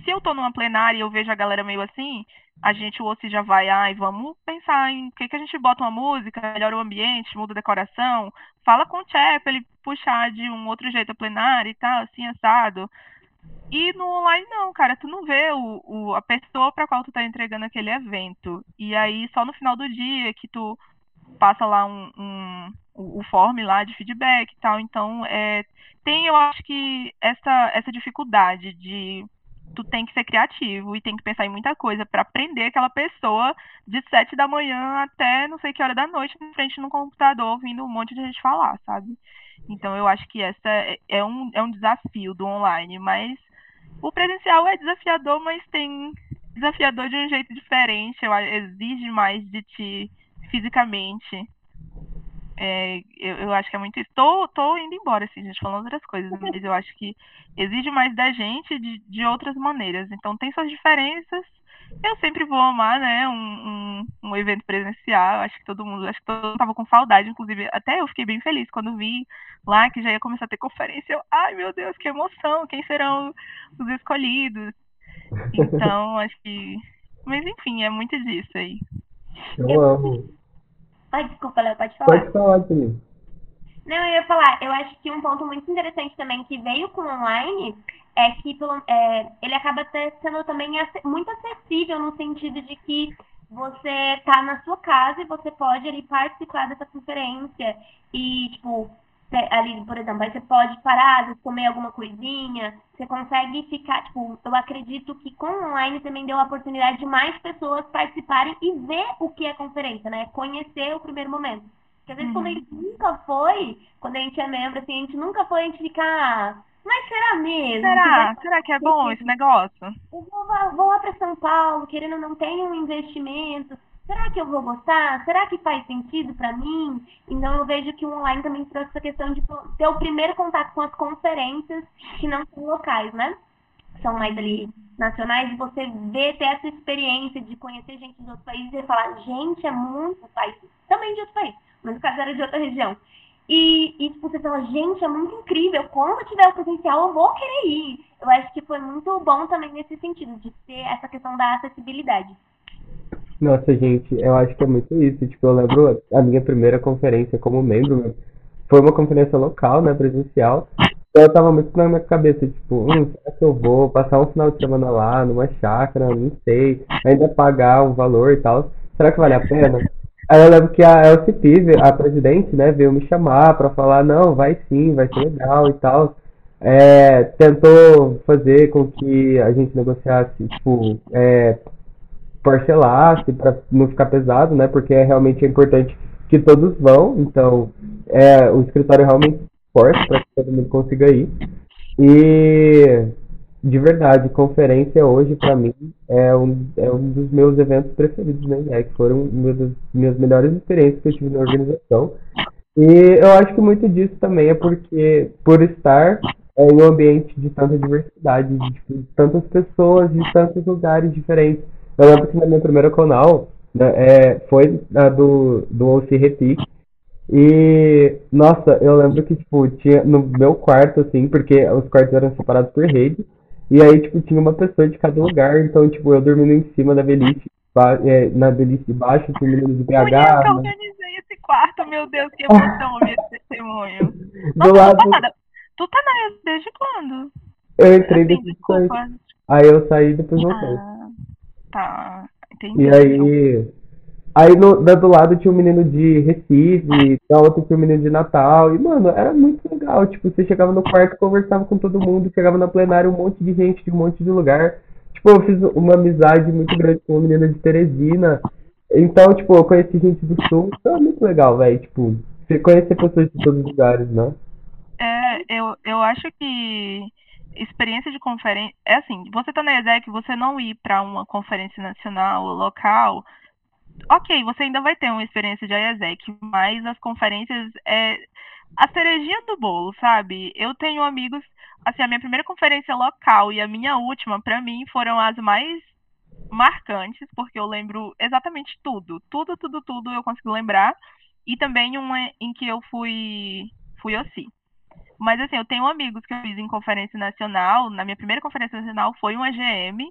se eu tô numa plenária e eu vejo a galera meio assim, a gente, o OCI já vai, ai, vamos pensar em o que, que a gente bota uma música, melhora o ambiente, muda a decoração, fala com o chefe, ele puxar de um outro jeito a plenária e tal, assim, assado. E no online não, cara, tu não vê o, o, a pessoa pra qual tu tá entregando aquele evento. E aí só no final do dia que tu passa lá um, um o, o form lá de feedback e tal. Então, é, tem, eu acho que essa, essa dificuldade de tu tem que ser criativo e tem que pensar em muita coisa pra prender aquela pessoa de sete da manhã até não sei que hora da noite em frente no computador ouvindo um monte de gente falar, sabe? Então eu acho que essa é, é um, é um desafio do online, mas o presencial é desafiador, mas tem desafiador de um jeito diferente, exige mais de ti fisicamente. É, eu, eu acho que é muito isso. Tô, tô indo embora, assim, gente, falando outras coisas, mas eu acho que exige mais da gente de, de outras maneiras. Então tem suas diferenças. Eu sempre vou amar, né, um, um, um evento presencial. Acho que todo mundo, acho que todo mundo tava com saudade, inclusive. Até eu fiquei bem feliz quando vi lá que já ia começar a ter conferência. Eu, ai meu Deus, que emoção! Quem serão os escolhidos? Então, acho que. Mas enfim, é muito disso aí. Eu amo. Ai, desculpa, Léo, pode falar. Pode falar, Tini. Não, eu ia falar, eu acho que um ponto muito interessante também que veio com o online é que pelo- é, ele acaba sendo também muito acessível no sentido de que você tá na sua casa e você pode ali participar dessa conferência e, tipo, ali, por exemplo, aí você pode parar, comer alguma coisinha, você consegue ficar, tipo, eu acredito que com o online também deu a oportunidade de mais pessoas participarem e ver o que é conferência, né? Conhecer o primeiro momento. Porque às vezes quando a gente nunca foi, quando a gente é membro, assim, a gente nunca foi, a gente fica, ah, mas será mesmo? Será? Que Será que é bom esse negócio? eu vou, lá- vou lá para São Paulo, querendo ou não tem um investimento. Será que eu vou gostar? Será que faz sentido para mim? Então eu vejo que o online também trouxe essa questão de ter o primeiro contato com as conferências que não são locais, né? São mais ali nacionais, e você ver, ter essa experiência de conhecer gente de outros países e falar, gente, é muito país, também de outro país, mas no caso era de outra região. E, e tipo, você fala, gente, é muito incrível, quando tiver o potencial eu vou querer ir. Eu acho que foi muito bom também nesse sentido, de ter essa questão da acessibilidade. Nossa, gente, eu acho que é muito isso. Tipo, eu lembro a minha primeira conferência como membro, foi uma conferência local, né, presencial. Então eu tava muito na minha cabeça, tipo, hum, será que eu vou passar um final de semana lá, numa chácara, não sei, ainda pagar um valor e tal, será que vale a pena? Aí eu lembro que a LCP, a presidente, né, veio me chamar pra falar, não, vai sim, vai ser legal e tal. É, tentou fazer com que a gente negociasse, tipo, é, parcelasse para não ficar pesado, né? Porque é realmente importante que todos vão. Então, é, o escritório realmente força para que todo mundo consiga ir. E de verdade, conferência hoje para mim é um, é um dos meus eventos preferidos na INEC. Foram uma das minhas melhores experiências que eu tive na organização. E eu acho que muito disso também é porque por estar é, em um ambiente de tanta diversidade, de, tipo, de tantas pessoas, de tantos lugares diferentes. Eu lembro que na minha primeira Conal, né, é, foi a do, do OC Repique. E, nossa, eu lembro que, tipo, tinha no meu quarto, assim, porque os quartos eram separados por rede. E aí, tipo, tinha uma pessoa de cada lugar. Então, tipo, eu dormindo em cima da beliche, ba- é, na beliche de baixo, tinha menino de Fui eu que BH. né, organizei esse quarto, meu Deus, que emoção ouvir esse testemunho. do Nossa, lado, tu tá na ES desde quando? eu entrei Assim, depois. desculpa. Aí eu saí e depois voltei. Ah, tá, entendi. E aí. Aí no, do do lado tinha um menino de Recife, da outra tinha um menino de Natal. E, mano, era muito legal. Tipo, você chegava no quarto, conversava com todo mundo, chegava na plenária, um monte de gente de um monte de lugar. tipo, eu fiz uma amizade muito grande com uma menina de Teresina. Então, tipo, eu conheci gente do sul, então é muito legal, velho. Tipo, você conhecer pessoas de todos os lugares, né? É, eu, eu acho que experiência de conferência. É assim, você tá na ESEC, você não ir para uma conferência nacional ou local. Ok, você ainda vai ter uma experiência de ESEC, mas as conferências é a cerejinha do bolo, sabe? Eu tenho amigos. Assim, a minha primeira conferência local e a minha última, para mim, foram as mais marcantes, porque eu lembro exatamente tudo. Tudo, tudo, tudo eu consigo lembrar. E também uma em que eu fui fui OSCE. Mas assim, eu tenho amigos que eu fiz em conferência nacional. Na minha primeira conferência nacional foi um AGM,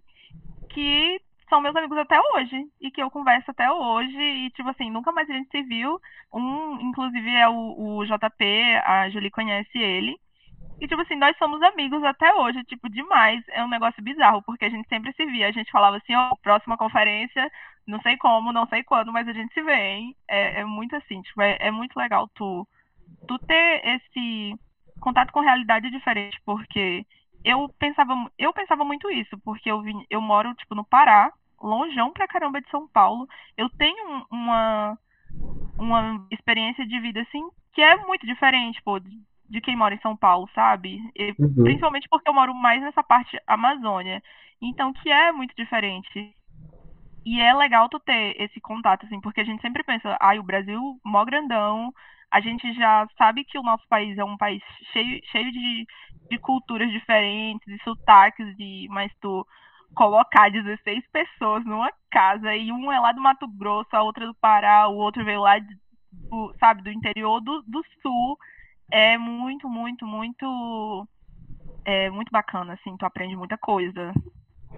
que são meus amigos até hoje. E que eu converso até hoje. E, tipo assim, nunca mais a gente se viu. Um, inclusive, é o, o JP, a Julie conhece ele. E, tipo assim, nós somos amigos até hoje, tipo, demais. É um negócio bizarro, porque a gente sempre se via. A gente falava assim, ó, oh, próxima conferência, não sei como, não sei quando, mas a gente se vê, hein? É, é muito assim, tipo, é, é muito legal tu, tu ter esse contato com realidade diferente, porque eu pensava, eu pensava muito isso, porque eu, vim, eu moro, tipo, no Pará, longeão pra caramba de São Paulo. Eu tenho uma, uma experiência de vida, assim, que é muito diferente, pô, de quem mora em São Paulo, sabe? E, uhum. Principalmente porque eu moro mais nessa parte Amazônia. Então, que é muito diferente. E é legal tu ter esse contato, assim, porque a gente sempre pensa, ai, ah, o Brasil, mó grandão, a gente já sabe que o nosso país é um país cheio, cheio de, de culturas diferentes, de sotaques, de, mas tu colocar 16 pessoas numa casa e um é lá do Mato Grosso, a outra do Pará, o outro veio lá do, sabe, do interior do, do sul, é muito, muito, muito é muito bacana, assim, tu aprende muita coisa.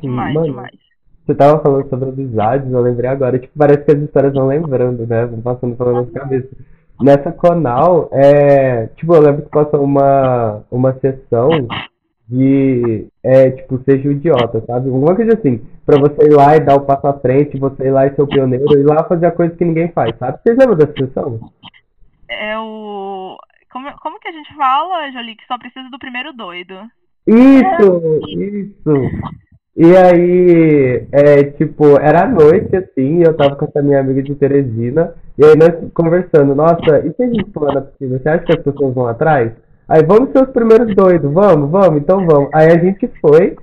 Demais, Mano, demais. Você tava falando sobre amizades, eu lembrei agora, tipo, parece que as histórias vão lembrando, né? Vão passando pela nossa cabeça. Nessa Conal, é, tipo, eu lembro que passou uma, uma sessão de, é, tipo, seja o idiota, sabe? Alguma coisa assim, pra você ir lá e dar o passo à frente, você ir lá e ser o pioneiro, ir lá fazer a coisa que ninguém faz, sabe? Vocês lembram dessa sessão? É o... Como, como que a gente fala, Jolie, que só precisa do primeiro doido? Isso, isso. E aí, é, tipo, era noite, assim, eu tava com essa minha amiga de Teresina, e aí nós conversando, nossa, e se a gente for na piscina, você acha que as pessoas vão atrás? Aí, vamos ser os primeiros doidos, vamos, vamos, então vamos. Aí a gente foi,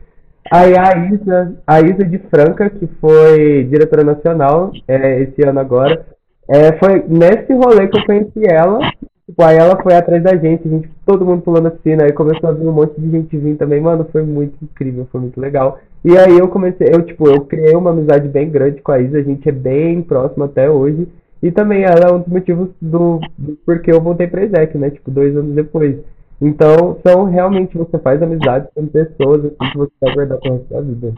aí a Isa, a Isa de Franca, que foi diretora nacional é, esse ano agora, é, foi nesse rolê que eu conheci ela, Tipo, aí ela foi atrás da gente, a gente, todo mundo pulando na piscina, aí começou a vir um monte de gente vir também, mano, foi muito incrível, foi muito legal. E aí eu comecei, eu tipo, eu criei uma amizade bem grande com a Isa, a gente é bem próximo até hoje. E também ela é um dos motivos do, do porque eu voltei pra Exec, né? Tipo, dois anos depois. Então, são realmente você faz amizade com pessoas assim, que você vai guardar pro resto da vida.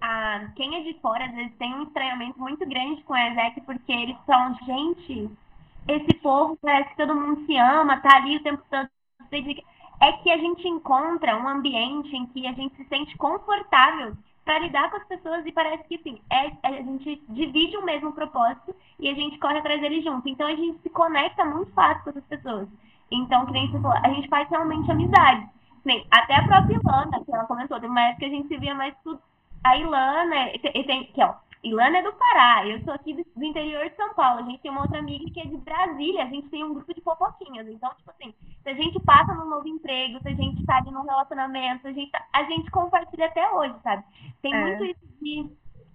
Ah, quem é de fora, às vezes, tem um estranhamento muito grande com a Exec, porque eles são gente esse povo parece que todo mundo se ama, tá ali o tempo todo. É que a gente encontra um ambiente em que a gente se sente confortável para lidar com as pessoas e parece que sim, é, a gente divide o mesmo propósito e a gente corre atrás dele junto. Então a gente se conecta muito fácil com essas pessoas. Então, que nem você falou, a gente faz realmente amizade. Nem, até a própria Ilana, que ela comentou, tem uma época que a gente se via mais tudo. A Ilana, e tem, que, ó, Ilana é do Pará, eu sou aqui do, do, interior de São Paulo. A gente tem uma outra amiga que é de Brasília, a gente tem um grupo de fofoquinhas. Então, tipo assim, se a gente passa num novo emprego, se a gente tá ali num relacionamento, a gente, tá, a gente compartilha até hoje, sabe? Tem é. muito isso de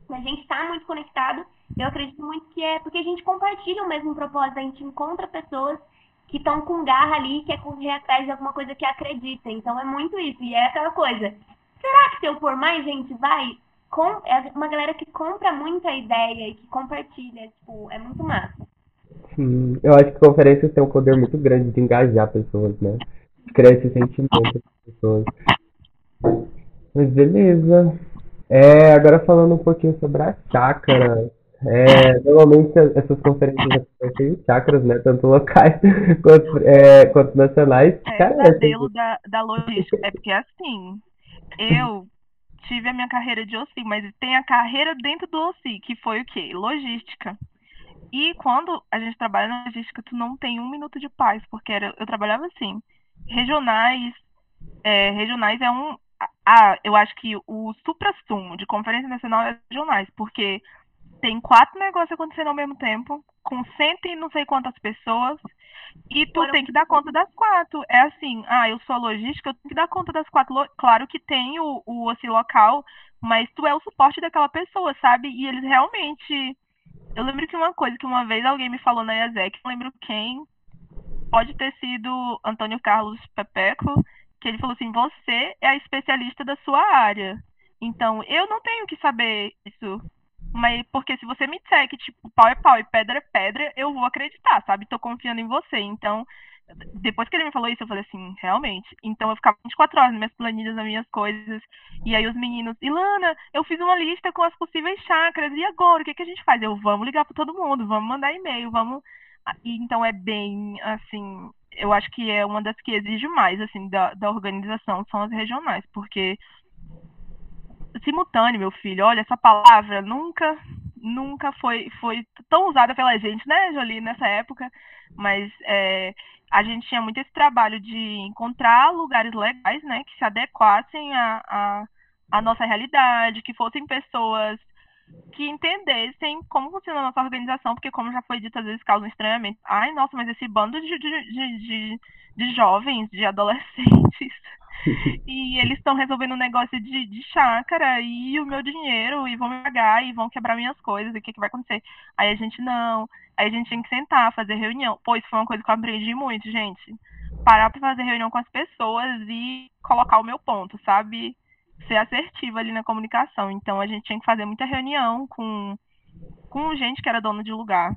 a gente tá muito conectado. Eu acredito muito que é porque a gente compartilha o mesmo propósito, a gente encontra pessoas que estão com garra ali, que é correr atrás de alguma coisa que acredita. Então é muito isso. E é aquela coisa. Será que se eu for mais gente vai? Com, é uma galera que compra muita ideia e que compartilha, tipo, é muito massa. Sim, eu acho que conferências têm um poder muito grande de engajar pessoas, né? Criar esse sentimento das pessoas. Mas beleza. É, agora falando um pouquinho sobre a chácara. É, normalmente essas conferências acontecem em chácaras, né? Tanto locais quanto, é, quanto nacionais. É, Cara, o modelo da, da logística. É porque assim, eu tive a minha carreira de OSI, mas tem a carreira dentro do OSI, que foi o quê? Logística. E quando a gente trabalha na logística, tu não tem um minuto de paz, porque era, eu trabalhava assim, regionais, é, regionais é um, ah, eu acho que o supra-sumo de conferência nacional é regionais, porque tem quatro negócios acontecendo ao mesmo tempo, com cento e não sei quantas pessoas, e tu tem que dar conta das quatro. É assim, ah, eu sou a logística, eu tenho que dar conta das quatro. Claro que tem o, o assim, local, mas tu é o suporte daquela pessoa, sabe? E eles realmente. Eu lembro que uma coisa que uma vez alguém me falou na IASEC, não lembro quem, pode ter sido Antônio Carlos Pepeco, que ele falou assim: você é a especialista da sua área. Então, eu não tenho que saber isso. Mas porque se você me disser que, tipo, pau é pau e pedra é pedra, eu vou acreditar, sabe? Tô confiando em você. Então, depois que ele me falou isso, eu falei assim, realmente. Então eu ficava 24 horas nas minhas planilhas, nas minhas coisas. E aí os meninos, Ilana, eu fiz uma lista com as possíveis chakras. E agora, o que, que a gente faz? Eu, vamos ligar para todo mundo, vamos mandar e-mail, vamos. E, então é bem, assim, eu acho que é uma das que exige mais, assim, da, da organização, são as regionais, porque simultâneo, meu filho, olha, essa palavra nunca, nunca foi, foi tão usada pela gente, né, Jolie, nessa época, mas é, a gente tinha muito esse trabalho de encontrar lugares legais, né, que se adequassem à a, a, a, nossa realidade, que fossem pessoas que entendessem como funciona a nossa organização, porque como já foi dito, às vezes causa um estranhamento. Ai, nossa, mas esse bando de, de, de, de, de jovens, de adolescentes, e eles estão resolvendo um negócio de, de chácara e o meu dinheiro, e vão me pagar, e vão quebrar minhas coisas, e o que, que vai acontecer? Aí a gente não, aí a gente tem que sentar, fazer reunião. Pô, isso foi uma coisa que eu aprendi muito, gente. Parar pra fazer reunião com as pessoas e colocar o meu ponto, sabe? ser assertiva ali na comunicação. Então a gente tinha que fazer muita reunião com, com gente que era dono de lugar.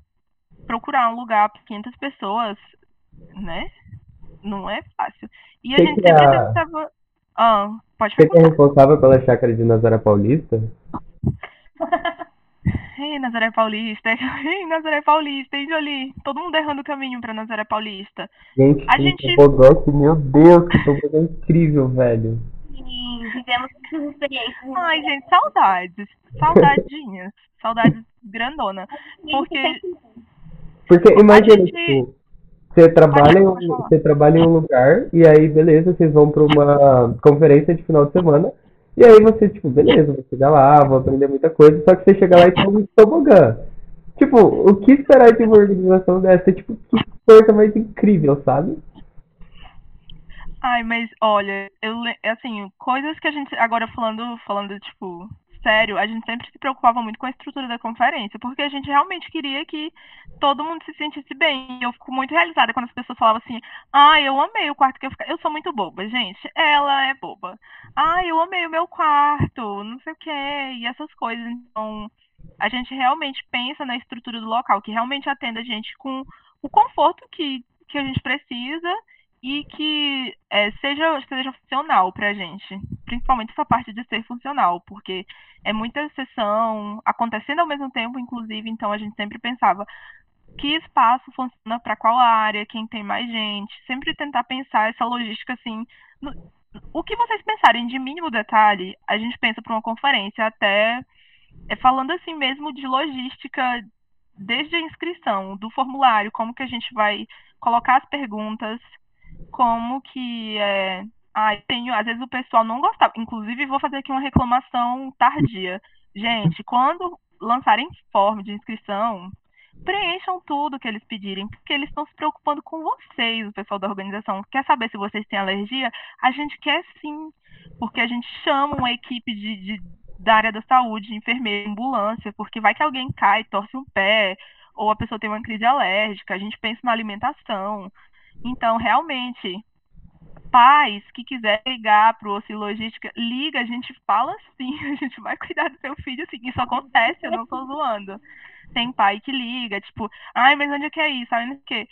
Procurar um lugar para 500 pessoas, né? Não é fácil. E a gente que é sempre a- tentava. Ah, pode Você que é responsável pela chácara de Nazaré Paulista? Ei, Nazaré Paulista. Ei, Nazaré Paulista, hein, Jolie? Todo mundo errando o caminho pra Nazaré Paulista. Gente, A gente- tobogã meu Deus, que tobogã incrível, velho. E vivemos muitas experiências. Ai, gente, saudades. Saudadinhas. Saudades grandona. porque- Porque imagina, gente- tipo, você trabalha, em um- você trabalha em um lugar e aí, beleza, vocês vão pra uma conferência de final de semana e aí você, tipo, beleza, vou chegar lá, vou aprender muita coisa, só que você chega lá e tem um tobogã. Tipo, o que esperar de uma organização dessa? Tipo, que coisa mais incrível, sabe? Ai, mas olha, eu assim, coisas que a gente agora falando, falando tipo, sério, a gente sempre se preocupava muito com a estrutura da conferência, porque a gente realmente queria que todo mundo se sentisse bem. E eu fico muito realizada quando as pessoas falavam assim: "Ah, eu amei o quarto que eu fiquei". Eu sou muito boba, gente. Ela é boba. "Ah, eu amei o meu quarto", não sei o quê, e essas coisas. Então, a gente realmente pensa na estrutura do local, que realmente atenda a gente com o conforto que que a gente precisa e que é, seja, seja funcional pra gente. Principalmente essa parte de ser funcional, porque é muita sessão acontecendo ao mesmo tempo, inclusive, então a gente sempre pensava que espaço funciona para qual área, quem tem mais gente, sempre tentar pensar essa logística assim. no- o que vocês pensarem de mínimo detalhe, a gente pensa para uma conferência, até é, falando assim mesmo de logística, desde a inscrição, do formulário, como que a gente vai colocar as perguntas, como que é. Tenho, às vezes o pessoal não gostava. Inclusive, vou fazer aqui uma reclamação tardia. Gente, quando lançarem forma de inscrição, preencham tudo que eles pedirem, porque eles estão se preocupando com vocês, o pessoal da organização. Quer saber se vocês têm alergia? A gente quer sim, porque a gente chama uma equipe de, de- da área da saúde, enfermeira, ambulância, porque vai que alguém cai, torce um pé, ou a pessoa tem uma crise alérgica, a gente pensa na alimentação. Então, realmente, pais que quiserem ligar para o Oci Logística, liga, a gente fala sim, a gente vai cuidar do seu filho sim. Isso acontece, eu não tô zoando. Tem pai que liga, tipo, ai, mas onde é que é isso? Ai, não sei o quê.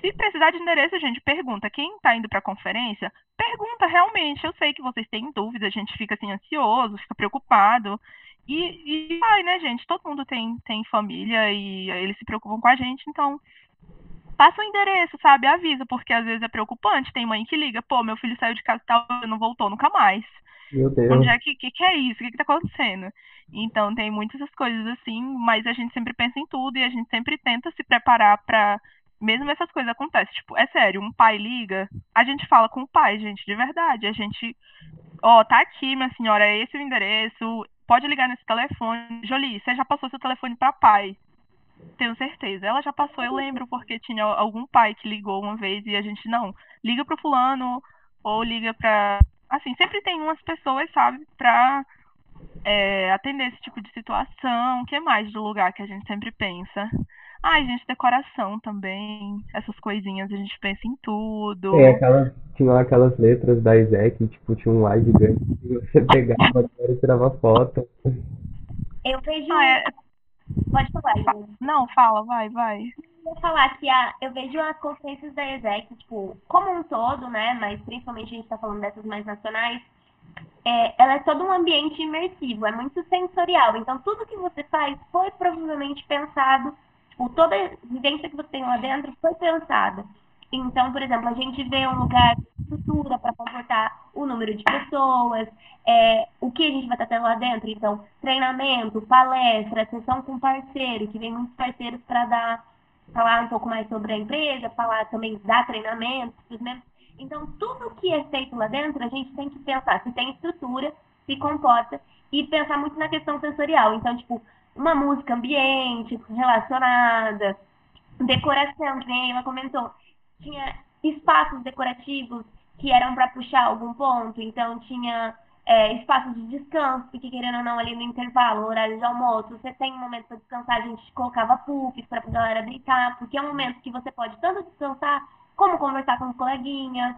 Se precisar de endereço, gente, pergunta. Quem tá indo pra conferência, pergunta realmente. Eu sei que vocês têm dúvidas, a gente fica assim ansioso, fica preocupado. E, e vai, né, gente? Todo mundo tem, tem família e eles se preocupam com a gente, então passa o endereço, sabe? Avisa, porque às vezes é preocupante. Tem mãe que liga, pô, meu filho saiu de casa e tal, não voltou nunca mais. Meu Deus. Onde é que, que, que é isso? O que, que tá acontecendo? Então tem muitas essas coisas assim, mas a gente sempre pensa em tudo e a gente sempre tenta se preparar pra. Mesmo essas coisas acontecem. Tipo, é sério, um pai liga, a gente fala com o pai, gente, de verdade. A gente Ó, tá aqui, minha senhora, é esse o endereço. Pode ligar nesse telefone. Jolie, você já passou seu telefone pra pai? Tenho certeza. Ela já passou, eu lembro, porque tinha algum pai que ligou uma vez e a gente não. Liga pro fulano ou liga pra. Assim, sempre tem umas pessoas, sabe, pra é, atender esse tipo de situação. O que mais do lugar que a gente sempre pensa? Ai, gente, decoração também. Essas coisinhas, a gente pensa em tudo. É, aquelas, tinha aquelas letras da Isaac, tipo, tinha um lá gigante que você pegava e tirava foto. Eu vejo. Ah, é... Pode falar, Ju. Não, fala, vai, vai. Eu vou falar que a, eu vejo as conferências da ESEC, tipo, como um todo, né? Mas principalmente a gente tá falando dessas mais nacionais. É, ela é todo um ambiente imersivo, é muito sensorial. Então, tudo que você faz foi provavelmente pensado, tipo, toda a vivência que você tem lá dentro foi pensada. Então, por exemplo, a gente vê um lugar de estrutura para comportar o número de pessoas, é, o que a gente vai estar tendo lá dentro. Então, treinamento, palestra, sessão com parceiro, que vem muitos parceiros para dar, falar um pouco mais sobre a empresa, falar também, dar treinamento, os membros. Então, tudo que é feito lá dentro, a gente tem que pensar se tem estrutura, se comporta e pensar muito na questão sensorial. Então, tipo, uma música ambiente relacionada, decoração, que nem ela comentou. Tinha espaços decorativos que eram para puxar algum ponto, então tinha é, espaços de descanso, porque querendo ou não, ali no intervalo, horário de almoço, você tem um momento para descansar, a gente colocava puffs para a galera deitar, porque é um momento que você pode tanto descansar como conversar com os coleguinhas.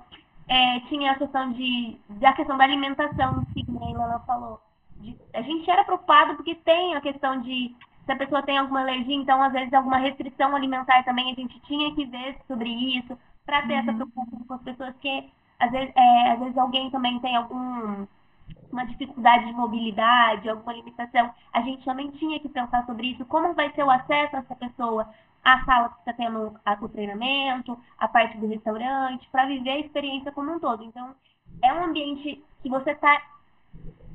É, tinha a questão de, da questão da alimentação, que nem ela falou. De, a gente era preocupado porque tem a questão de se a pessoa tem alguma alergia, então às vezes alguma restrição alimentar também a gente tinha que ver sobre isso para ter uhum. essa preocupação com as pessoas que às vezes, é, às vezes alguém também tem algum uma dificuldade de mobilidade, alguma limitação, a gente também tinha que pensar sobre isso, como vai ser o acesso a essa pessoa a sala que está tendo o treinamento, a parte do restaurante, para viver a experiência como um todo. Então, é um ambiente que você está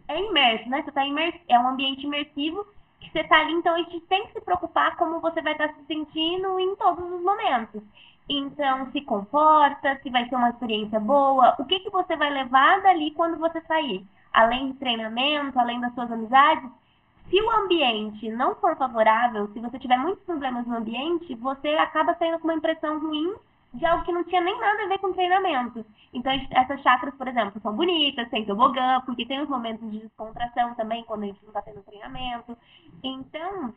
é imerso, né? Você tá imerso, é um ambiente imersivo que você está ali, então a gente tem que se preocupar como você vai estar tá se sentindo em todos os momentos. Então, se comporta, se vai ser uma experiência boa, o que, que você vai levar dali quando você sair? Além de treinamento, além das suas amizades, se o ambiente não for favorável, se você tiver muitos problemas no ambiente, você acaba saindo com uma impressão ruim de algo que não tinha nem nada a ver com treinamento. Então, essas chakras, por exemplo, são bonitas, tem tobogã, porque tem os momentos de descontração também, quando a gente não está tendo treinamento. Então,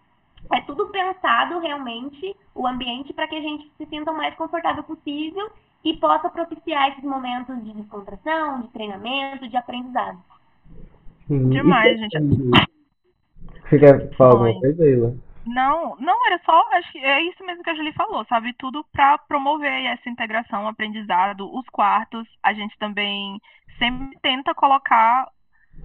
é tudo pensado realmente, o ambiente, para que a gente se sinta o mais confortável possível e possa propiciar esses momentos de descontração, de treinamento, de aprendizado. Sim, Demais, gente. Você quer falar alguma coisa, Leila? Não, não, era só, acho que é isso mesmo que a Julie falou, sabe? Tudo para promover essa integração, o aprendizado, os quartos. A gente também sempre tenta colocar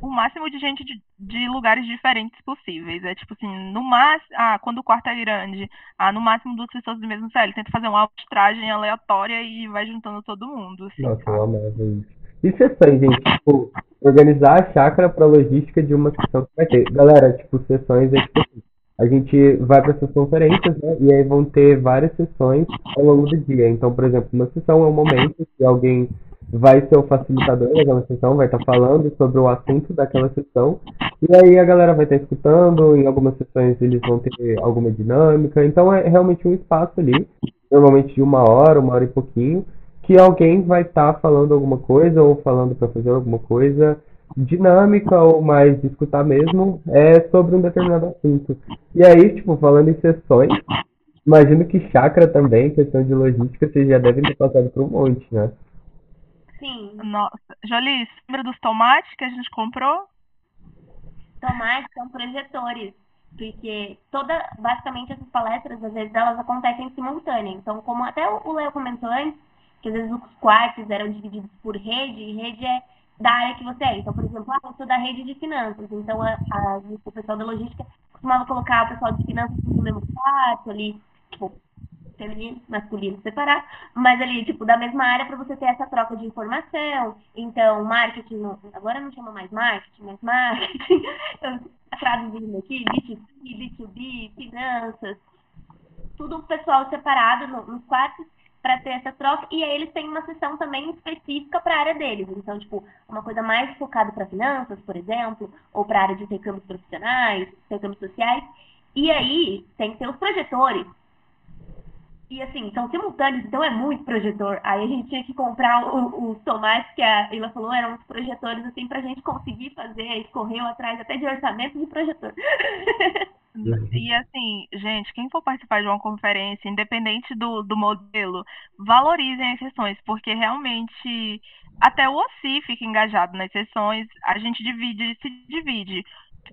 o máximo de gente de, de, lugares diferentes possíveis. É tipo assim, no máximo, ah, quando o quarto é grande, ah, no máximo duas pessoas do mesmo céu. Ele tenta fazer uma amostragem aleatória e vai juntando todo mundo. Assim, Nossa, eu amava isso. E sessões, gente, tipo, organizar a chácara para logística de uma sessão que vai ter. Galera, tipo, sessões é tipo assim, a gente vai para essas conferências, né? E aí vão ter várias sessões ao longo do dia. Então, por exemplo, uma sessão é um momento que alguém vai ser o facilitador daquela sessão, vai estar tá falando sobre o assunto daquela sessão. E aí a galera vai estar tá escutando, em algumas sessões eles vão ter alguma dinâmica. Então é realmente um espaço ali, normalmente de uma hora, uma hora e pouquinho, que alguém vai estar tá falando alguma coisa ou falando para fazer alguma coisa dinâmica ou mais de escutar mesmo é sobre um determinado assunto. E aí, tipo, falando em sessões, imagino que chakra também, questão de logística, vocês já devem ter passado por um monte, né? Sim. Nossa. Jolie, lembra dos tomates que a gente comprou? Tomates são projetores. Porque toda, basicamente essas palestras, às vezes, elas acontecem simultânea. Então, como até o Léo comentou antes, que às vezes os quartos eram divididos por rede, e rede é da área que você é. Então, por exemplo, ah, eu sou da rede de finanças. Então, a, a, o pessoal da logística costumava colocar o pessoal de finanças no mesmo quarto ali, tipo, feminino, masculino separado, mas ali, tipo, da mesma área para você ter essa troca de informação. Então, marketing, não, agora não chama mais marketing, mas marketing, traduzindo aqui, B2C, B2B, finanças, tudo pessoal separado no, nos quartos para ter essa troca. E aí eles têm uma sessão também específica para a área deles. Então, tipo, uma coisa mais focada para finanças, por exemplo, ou para a área de intercâmbios profissionais, intercâmbios sociais. E aí tem que ter os projetores. E assim, são simultâneos, então é muito projetor. Aí a gente tinha que comprar os tomates que a Ila falou, eram os projetores, assim, pra gente conseguir fazer, escorreu atrás até de orçamento de projetor. E assim, gente, quem for participar de uma conferência, independente do, do modelo, valorizem as sessões, porque realmente até o OSI fica engajado nas sessões, a gente divide, se divide.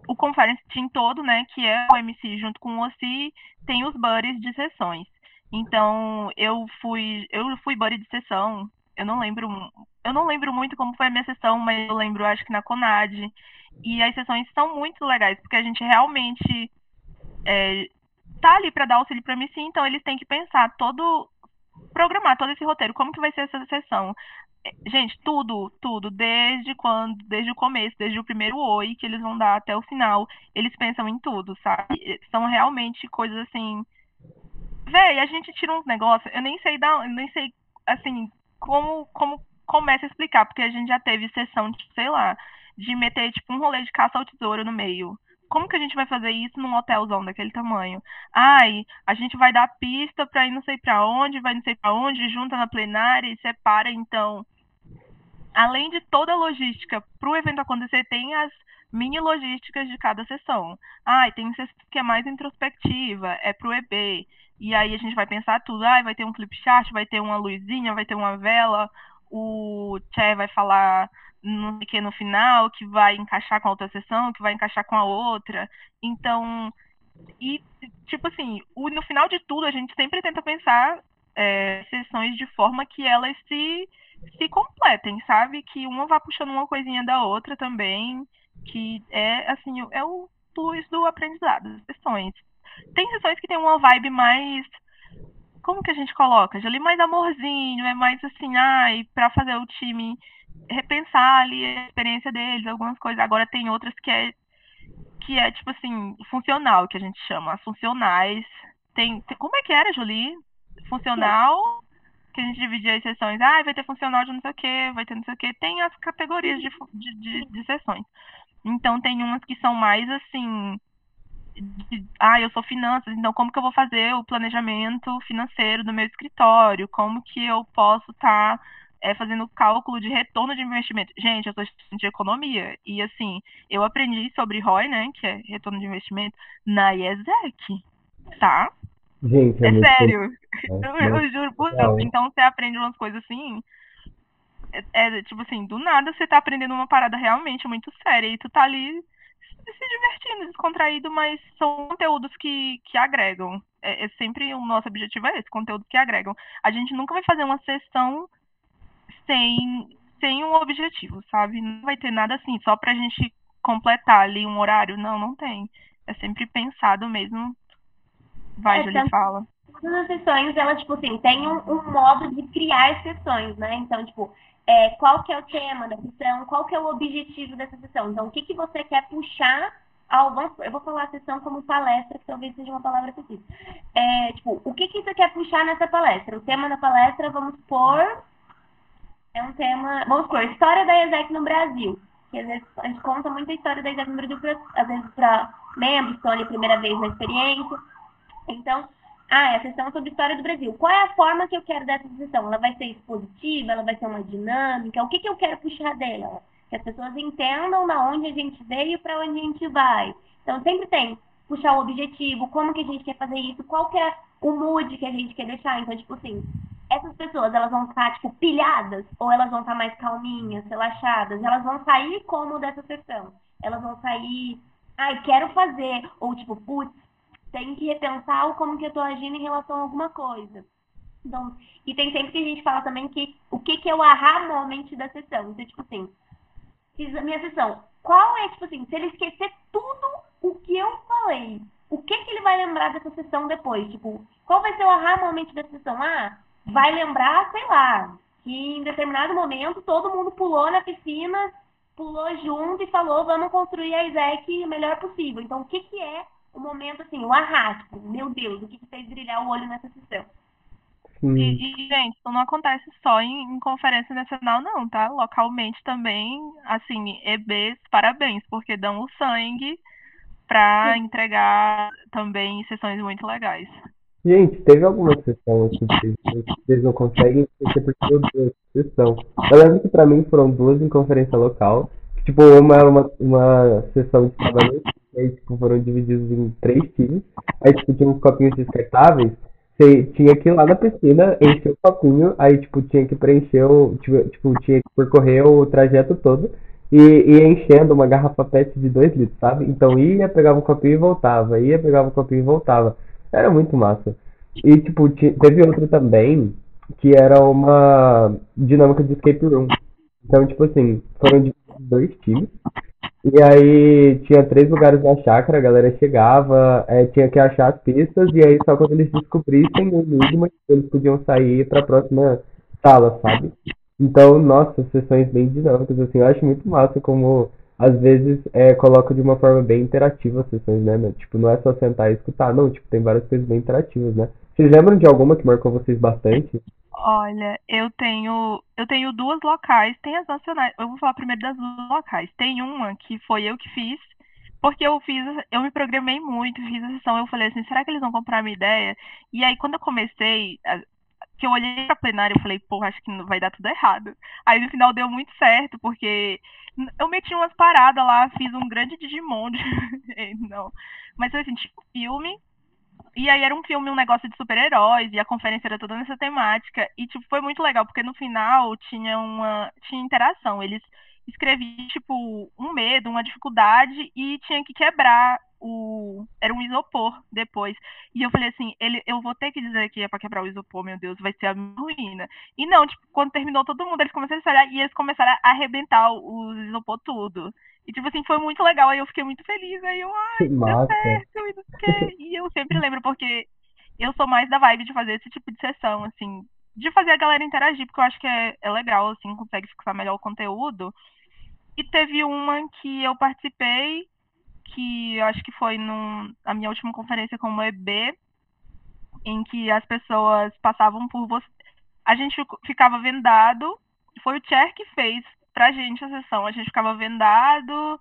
O conference team todo, né, que é o MC junto com o OSI, tem os buddies de sessões. Então, eu fui, eu fui buddy de sessão, eu não lembro, eu não lembro muito como foi a minha sessão, mas eu lembro, acho que na Conad. E as sessões são muito legais, porque a gente realmente é, tá ali para dar auxílio para sim, então eles têm que pensar todo, programar todo esse roteiro, como que vai ser essa sessão. É, gente, tudo, tudo, desde quando, desde o começo, desde o primeiro oi que eles vão dar até o final, eles pensam em tudo, sabe? São realmente coisas assim. Véi, a gente tira uns negócios, eu nem sei dar, nem sei assim, como, como começa a explicar, porque a gente já teve sessão de, sei lá, de meter tipo um rolê de caça ao tesouro no meio como que a gente vai fazer isso num hotelzão daquele tamanho? Ai, a gente vai dar pista para ir não sei para onde, vai não sei para onde, junta na plenária e separa então. Além de toda a logística para o evento acontecer, tem as mini logísticas de cada sessão. Ai, tem sessão que é mais introspectiva, é pro EB. E aí a gente vai pensar tudo, ai, vai ter um flip chart, vai ter uma luzinha, vai ter uma vela, o Che vai falar no que no final, que vai encaixar com a outra sessão, que vai encaixar com a outra. Então, e tipo assim, o, no final de tudo a gente sempre tenta pensar é, sessões de forma que elas se se completem, sabe? Que uma vá puxando uma coisinha da outra também, que é assim, é o plus do aprendizado, sessões. Tem sessões que tem uma vibe mais como que a gente coloca? Já ali mais amorzinho, é mais assim, ai, para fazer o time repensar ali a experiência deles, algumas coisas. Agora tem outras que é que é tipo assim, funcional, que a gente chama, as funcionais. Tem, tem como é que era, Julie? Funcional, que a gente dividia as sessões. Ah, vai ter funcional de não sei o que, vai ter não sei o que. Tem as categorias de, de, de, de sessões. Então tem umas que são mais assim. Ah, eu sou finanças, então como que eu vou fazer o planejamento financeiro do meu escritório? Como que eu posso estar tá é, fazendo cálculo de retorno de investimento. Gente, eu sou estudante de economia e assim, eu aprendi sobre ROI, né, que é retorno de investimento, na IESEC, tá? Gente, é, é sério. Eu, eu, juro por Deus. Então você aprende umas coisas assim. É, é, tipo assim, do nada você tá aprendendo uma parada realmente muito séria e tu tá ali se divertindo, descontraído, mas são conteúdos que, que agregam. É, é sempre o nosso objetivo é esse, conteúdos que agregam. A gente nunca vai fazer uma sessão sem, sem um objetivo, sabe? Não vai ter nada assim, só pra gente completar ali um horário. Não, não tem. É sempre pensado mesmo. Vai, é, Julie, fala. Todas as sessões, elas, tipo assim, tem um, um, modo de criar sessões, né? Então, tipo, é, qual que é o tema da sessão, qual que é o objetivo dessa sessão. Então, o que, que você quer puxar ao... Eu vou falar a sessão como palestra, que talvez seja uma palavra específica. É, tipo, o que, que você quer puxar nessa palestra? O tema da palestra, vamos pôr é um tema, vamos supor, história da ESEC no Brasil. Que às vezes a gente conta muita história da ESEC no Brasil, pra, às vezes para membros que estão ali a primeira vez na experiência. Então, ah, é a sessão sobre história do Brasil. Qual é a forma que eu quero dessa sessão? Ela vai ser expositiva? Ela vai ser uma dinâmica? O que, que eu quero puxar dela? Que as pessoas entendam da onde a gente veio e para onde a gente vai. Então, sempre tem puxar o objetivo, como que a gente quer fazer isso, qual que é o mood que a gente quer deixar. Então, tipo assim, essas pessoas, elas vão estar, tipo, pilhadas ou elas vão estar mais calminhas, relaxadas? Elas vão sair como dessa sessão? Elas vão sair, ai, quero fazer, ou tipo, putz, tenho que repensar como que eu tô agindo em relação a alguma coisa. Então, e tem sempre que a gente fala também que o que, que é o ahá moment da sessão. Então, tipo assim, fiz a minha sessão. Qual é, tipo assim, se ele esquecer tudo o que eu falei, o que, que ele vai lembrar dessa sessão depois? Tipo, qual vai ser o ahá moment da sessão? Ah, vai lembrar, sei lá, que em determinado momento todo mundo pulou na piscina, pulou junto e falou, vamos construir a ISEC o melhor possível. Então, o que, que é o momento, assim, o arrasto? Meu Deus, o que, que fez brilhar o olho nessa sessão? E, e, gente, isso não acontece só em, em, conferência nacional, não, tá? Localmente também, assim, EBs, parabéns, porque dão o sangue pra Sim. entregar também sessões muito legais. Gente, teve alguma sessão que vocês não conseguem esquecer porque eu dei sessão. Eu lembro que pra mim foram duas em conferência local. Tipo, uma era uma, uma sessão de trabalho, aí tipo, foram divididos em três times. Aí tipo, tinha uns copinhos descartáveis. Você tinha que ir lá na piscina, encher o copinho, aí tipo, tinha que preencher o. Tipo, tipo tinha que percorrer o trajeto todo e ia enchendo uma garrafa PET de 2 litros, sabe? Então ia, pegava um copinho e voltava, ia, pegava um copinho e voltava. Era muito massa. E, tipo, teve outro também, que era uma dinâmica de escape room. Então, tipo assim, foram de dois times. E aí tinha três lugares na chácara, a galera chegava, é, tinha que achar as pistas, e aí só quando eles descobrissem o enigma, eles podiam sair pra próxima sala, sabe? Então, nossa, sessões bem dinâmicas, assim, eu acho muito massa como às vezes é, coloca de uma forma bem interativa as sessões, né? Tipo, não é só sentar e escutar, não, tipo, tem várias coisas bem interativas, né? Vocês lembram de alguma que marcou vocês bastante? Olha, eu tenho eu tenho duas locais, tem as nacionais. Eu vou falar primeiro das duas locais. Tem uma que foi eu que fiz, porque eu fiz, eu me programei muito, fiz a sessão, eu falei assim, será que eles vão comprar a minha ideia? E aí quando eu comecei, que eu olhei pra plenária e falei, porra, acho que vai dar tudo errado. Aí no final deu muito certo, porque eu meti umas paradas lá, fiz um grande Digimon. não. Mas assim, tipo, filme. E aí era um filme, um negócio de super-heróis, e a conferência era toda nessa temática. E, tipo, foi muito legal, porque no final tinha uma. tinha interação. Eles escreviam, tipo, um medo, uma dificuldade, e tinha que quebrar o. Era um isopor depois. E eu falei assim, ele, eu vou ter que dizer que é pra quebrar o isopor, meu Deus, vai ser a minha ruína. E não, tipo, quando terminou todo mundo, eles começaram a olhar e eles começaram a arrebentar o isopor tudo. E tipo assim, foi muito legal, aí eu fiquei muito feliz, aí eu, ai, deu certo, e não sei E eu sempre lembro, porque eu sou mais da vibe de fazer esse tipo de sessão, assim, de fazer a galera interagir, porque eu acho que é, é legal, assim, consegue fixar melhor o conteúdo. E teve uma que eu participei, que acho que foi a minha última conferência como EB, em que as pessoas passavam por você. A gente ficava vendado, foi o Cher que fez pra gente a sessão. A gente ficava vendado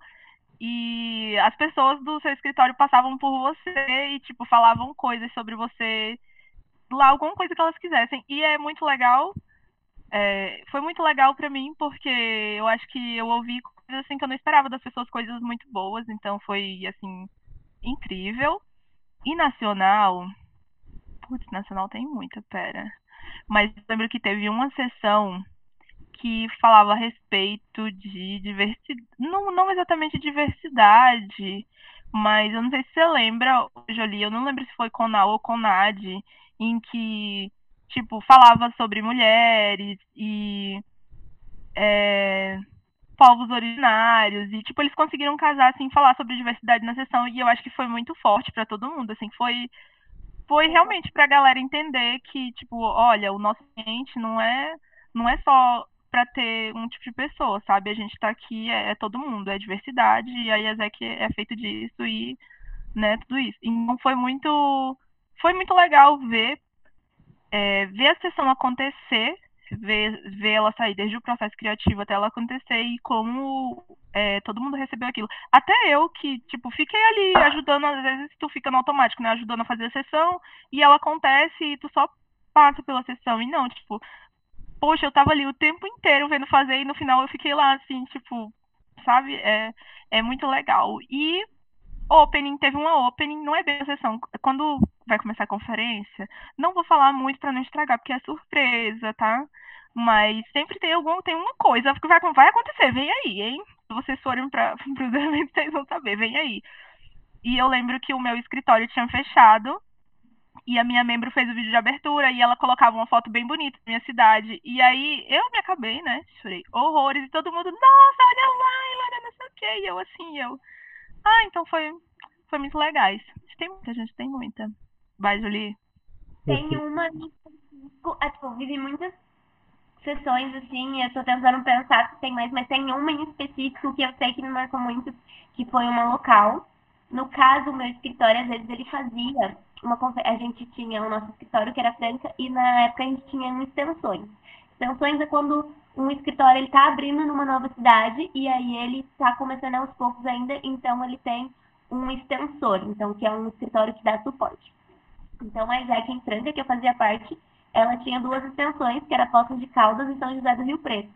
e as pessoas do seu escritório passavam por você e, tipo, falavam coisas sobre você lá, alguma coisa que elas quisessem. E é muito legal. É, foi muito legal para mim porque eu acho que eu ouvi coisas assim que eu não esperava das pessoas, coisas muito boas, então foi assim incrível. E nacional, putz, nacional tem muita, pera. Mas lembro que teve uma sessão que falava a respeito de diversidade, não, não exatamente diversidade, mas eu não sei se você lembra, Jolie, eu não lembro se foi Conal ou Conad, em que, tipo, falava sobre mulheres e é, povos originários. E tipo eles conseguiram casar assim falar sobre diversidade na sessão. E eu acho que foi muito forte para todo mundo assim. Foi foi realmente para a galera entender que tipo olha o nosso ambiente não é não é só para ter um tipo de pessoa sabe? A gente está aqui é, é, todo mundo é diversidade. E a IESEC é feito disso e né tudo isso. Então foi muito foi muito legal ver é, ver a sessão acontecer ver, ver ela sair desde o processo criativo até ela acontecer e como é, todo mundo recebeu aquilo. Até eu que, tipo, fiquei ali ajudando, às vezes tu fica no automático, né? Ajudando a fazer a sessão e ela acontece e tu só passa pela sessão. E não, tipo, poxa, eu tava ali o tempo inteiro vendo fazer e no final eu fiquei lá, assim, tipo, sabe? É, é muito legal. E opening, teve uma opening, não é bem a sessão. Quando vai começar a conferência, não vou falar muito para não estragar, porque é surpresa, tá? Mas sempre tem algum, tem uma coisa que vai, vai acontecer, vem aí, hein? Se vocês forem para os eventos, vocês vão saber, vem aí. E eu lembro que o meu escritório tinha fechado e a minha membro fez o vídeo de abertura e ela colocava uma foto bem bonita da minha cidade. E aí eu me acabei, né? Chorei horrores e todo mundo, nossa, olha lá, Ilana, não sei o quê. E eu assim, eu. Ah, então foi, foi muito legais. Tem muita gente, tem muita. Vai, Julie. Tem uma é, tipo, vive muitas sessões, assim, eu tô tentando pensar se tem mais, mas tem uma em específico que eu sei que me marcou muito, que foi uma local. No caso, o meu escritório, às vezes, ele fazia uma a gente tinha o nosso escritório que era Franca e na época a gente tinha extensões. Extensões é quando um escritório ele está abrindo numa nova cidade e aí ele está começando aos poucos ainda, então ele tem um extensor, então que é um escritório que dá suporte. Então a Isaac em Franca, que eu fazia parte, ela tinha duas extensões, que era Poços de Caldas e São José do Rio Preto.